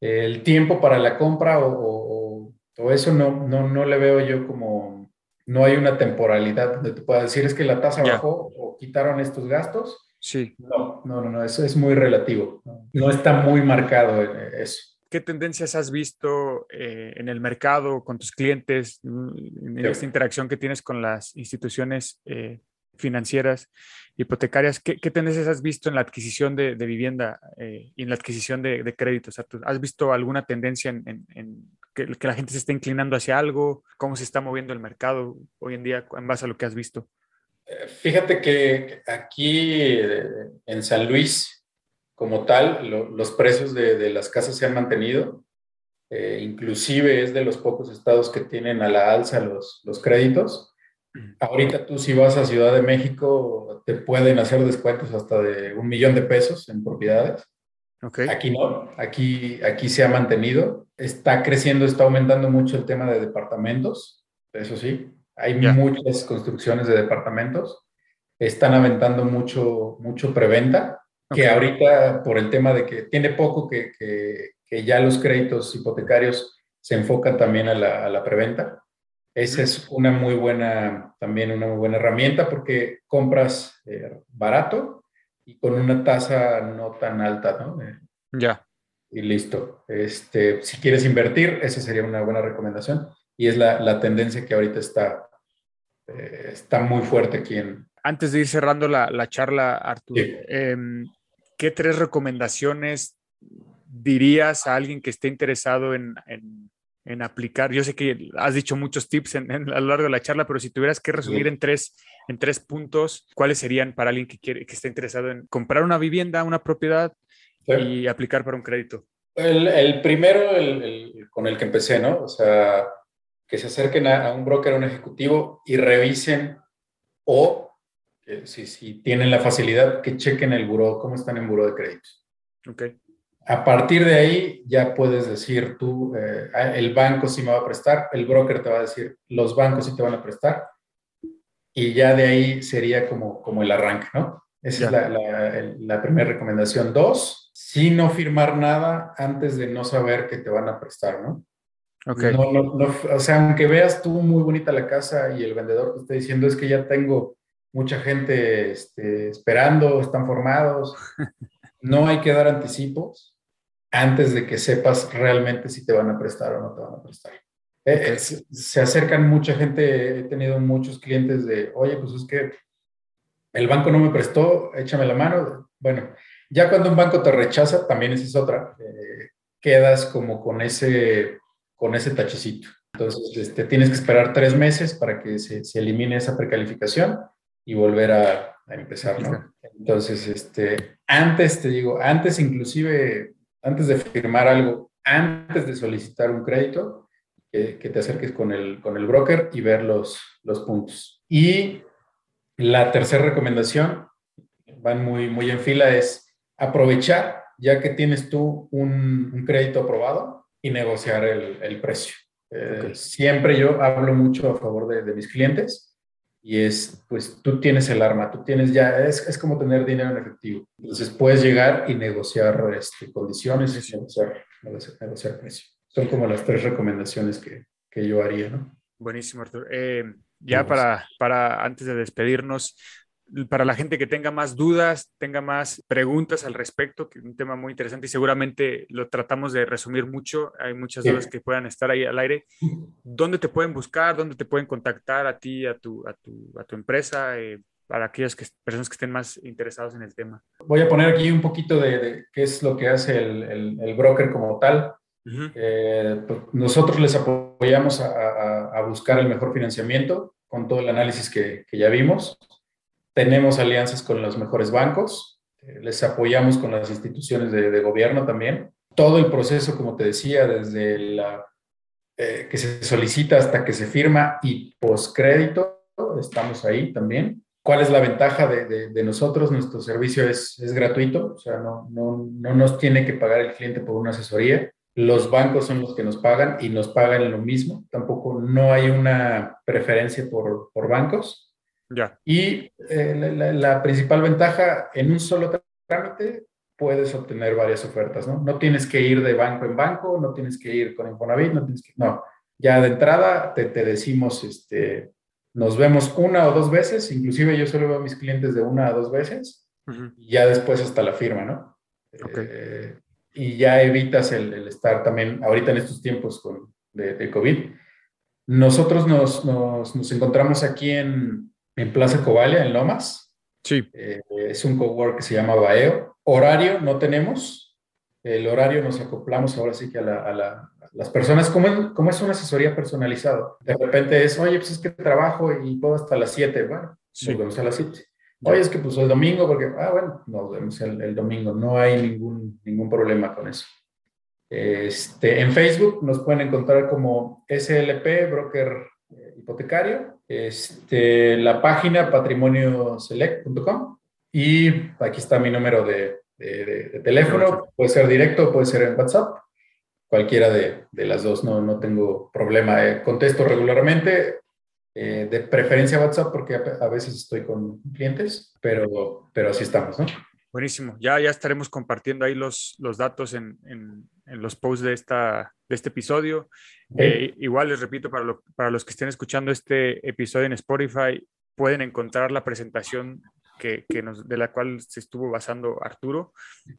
El tiempo para la compra o, o, o eso no, no, no, le veo yo como, no hay una temporalidad donde te pueda decir es que la tasa yeah. bajó o quitaron estos gastos Sí. No, no, no, no, eso es muy relativo. No está muy marcado eso. ¿Qué tendencias has visto eh, en el mercado con tus clientes, en sí. esta interacción que tienes con las instituciones eh, financieras, hipotecarias? ¿Qué, ¿Qué, tendencias has visto en la adquisición de, de vivienda eh, y en la adquisición de, de créditos? O sea, ¿Has visto alguna tendencia en, en, en que, que, la gente se esté inclinando hacia algo? ¿Cómo se está moviendo el mercado hoy en día en base a lo que has visto? Fíjate que aquí eh, en San Luis, como tal, lo, los precios de, de, las casas se han mantenido. Eh, inclusive es de los pocos estados que tienen a la alza los, los créditos. Ahorita tú si vas a Ciudad de México te pueden hacer descuentos hasta de un millón de pesos en propiedades. Okay. Aquí no, aquí, aquí se ha mantenido. Está creciendo, está aumentando mucho el tema de departamentos, eso sí. Hay yeah. muchas construcciones de departamentos. Están aventando mucho, mucho preventa, okay. que ahorita por el tema de que tiene poco que, que, que ya los créditos hipotecarios se enfocan también a la, a la preventa. Esa es una muy buena, también una muy buena herramienta porque compras eh, barato y con una tasa no tan alta, ¿no? Eh, ya. Yeah. Y listo. Este, si quieres invertir, esa sería una buena recomendación y es la, la tendencia que ahorita está, eh, está muy fuerte aquí en... Antes de ir cerrando la, la charla, Arturo, sí. eh, ¿qué tres recomendaciones dirías a alguien que esté interesado en, en, en, aplicar? Yo sé que has dicho muchos tips en, en, a lo largo de la charla, pero si tuvieras que resumir sí. en, tres, en tres puntos, ¿cuáles serían para alguien que, quiere, que esté interesado en comprar una vivienda, una propiedad sí. y aplicar para un crédito? El, el primero, el, el, con el que empecé, ¿no? O sea, que se acerquen a, a un broker, a un ejecutivo y revisen o, eh, si, si, tienen la facilidad, que chequen el buró, cómo están en buró de créditos. Ok. A partir de ahí ya puedes decir tú, eh, ah, el banco sí me va a prestar, el broker te va a decir, los bancos sí te van a prestar, y ya de ahí sería como, como el arranque, ¿no? Esa Ya. es la, la- la primera recomendación. Dos, sí no firmar nada antes de no saber que te van a prestar, ¿no? Ok. No, no, no, o sea, aunque veas tú muy bonita la casa y el vendedor te esté diciendo es que ya tengo mucha gente este, esperando, están formados, no hay que dar anticipos antes de que sepas realmente si te van a prestar o no te van a prestar. Eh, eh, se, se acercan mucha gente, he tenido muchos clientes de, oye, pues es que el banco no me prestó, échame la mano. Bueno, ya cuando un banco te rechaza, también esa es otra, eh, quedas como con ese, con ese tachecito. Entonces, este, tienes que esperar tres meses para que se, se elimine esa precalificación y volver a, a empezar, ¿no? Entonces, este, antes, te digo, antes inclusive, antes de firmar algo, antes de solicitar un crédito, que, que te acerques con el, con el broker y ver los, los puntos. Y la tercera recomendación, van muy, muy en fila, es aprovechar, ya que tienes tú un, un crédito aprobado, y negociar el, el precio. Eh. Siempre yo hablo mucho a favor de, de mis clientes y es, pues tú tienes el arma, tú tienes ya, es, es como tener dinero en efectivo. Entonces puedes llegar y negociar este, condiciones, y negociar, negociar, negociar precio. Son como las tres recomendaciones que, que yo haría, ¿no? Buenísimo, Arturo. Eh, ya para, para, antes de despedirnos, para la gente que tenga más dudas, tenga más preguntas al respecto, que es un tema muy interesante y seguramente lo tratamos de resumir mucho, hay muchas dudas que puedan estar ahí al aire. ¿Dónde te pueden buscar? ¿Dónde te pueden contactar a ti, a tu, a tu, a tu empresa, eh, para aquellas que, personas que estén más interesados en el tema? Voy a poner aquí un poquito de, de qué es lo que hace el, el- el broker como tal. Eh, pues, nosotros les apoyamos a, a- a buscar el mejor financiamiento con todo el análisis que, que ya vimos. Tenemos alianzas con los mejores bancos, eh, les apoyamos con las instituciones de, de gobierno también. Todo el proceso, como te decía, desde la, eh, que se solicita hasta que se firma y postcrédito, estamos ahí también. ¿Cuál es la ventaja de, de- de nosotros? Nuestro servicio es, es gratuito, o sea, no, no, no nos tiene que pagar el cliente por una asesoría. Los bancos son los que nos pagan y nos pagan lo mismo. Tampoco no hay una preferencia por, por bancos. Ya, Y eh, la, la- la principal ventaja, en un solo trámite puedes obtener varias ofertas, ¿no? No tienes que ir de banco en banco, no tienes que ir con Infonavit, no tienes que... No, ya de entrada te, te decimos, este, nos vemos una o dos veces, inclusive yo solo veo a mis clientes de una a dos veces, y ya después hasta la firma, ¿no? Ok. Eh, y ya evitas el, el estar también, ahorita en estos tiempos con, de, de COVID. Nosotros nos, nos, nos encontramos aquí en, en Plaza Covalia, en Lomas. sí, Eh, es un cowork que se llama Baeo. Horario no tenemos. El horario nos acoplamos ahora sí que a, la- a la- a las personas, como, es- como es una asesoría personalizada. De repente es, oye, pues es que trabajo y puedo hasta las 7. Bueno, Sí. nos vemos a las 7. Oye, es que pues el domingo, porque, ah, bueno, nos vemos el, el domingo. No hay ningún, ningún problema con eso. Este, en Facebook nos pueden encontrar como SLP, broker eh, hipotecario. Este, la página patrimonioselect.com. Y aquí está mi número de, de- de- de teléfono. Puede ser directo, puede ser en WhatsApp. Cualquiera de, de las dos, no, no tengo problema. Eh, contesto regularmente, eh, de preferencia WhatsApp, porque a, a veces estoy con clientes, pero, pero así estamos, ¿no? Buenísimo. Ya, ya estaremos compartiendo ahí los, los datos en, en- en los posts de, esta, de este episodio. Eh, igual les repito, para, lo- para los que estén escuchando este episodio en Spotify, pueden encontrar la presentación que, que nos, de la cual se estuvo basando Arturo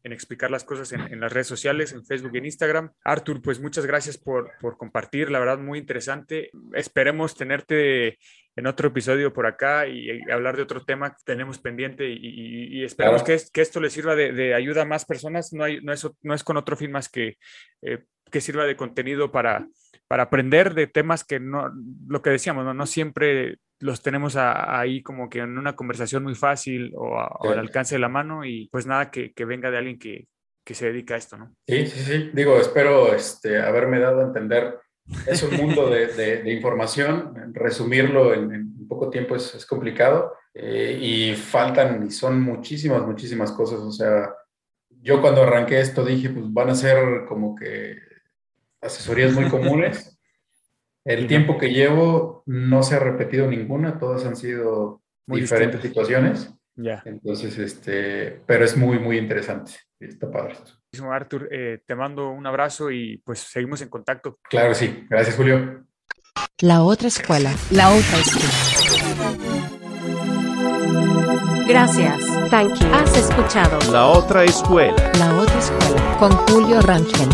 en explicar las cosas en, en las redes sociales, en Facebook y en Instagram. Artur, pues muchas gracias por, por compartir, la verdad muy interesante. Esperemos tenerte en otro episodio por acá y, y hablar de otro tema que tenemos pendiente y, y- y esperamos Claro. que, es- que esto le sirva de, de ayuda a más personas. No, hay, no, es, no es con otro fin más que, eh, que sirva de contenido para, para aprender de temas que no, lo que decíamos, no, no siempre los tenemos a- ahí como que en una conversación muy fácil o, a- o al Sí. alcance de la mano y pues nada que, que venga de alguien que, que se dedica a esto, ¿no? Sí, sí, sí. Digo, espero este, haberme dado a entender. Es un mundo de, de- de información. Resumirlo en, en poco tiempo es, es complicado eh, y faltan y son muchísimas, muchísimas cosas. O sea, yo cuando arranqué esto dije, pues van a ser como que asesorías muy comunes. El tiempo que llevo no se ha repetido ninguna, todas han sido Muy diferentes distintas. situaciones. Ya. Entonces, este, pero es muy, muy interesante. Está padre. Muchísimo, Arthur, eh, te mando un abrazo y pues seguimos en contacto. Claro sí. Gracias, Julio. La otra escuela. La otra escuela. Gracias. Thank you. Has escuchado La otra escuela. La otra escuela. Con Julio Rangel.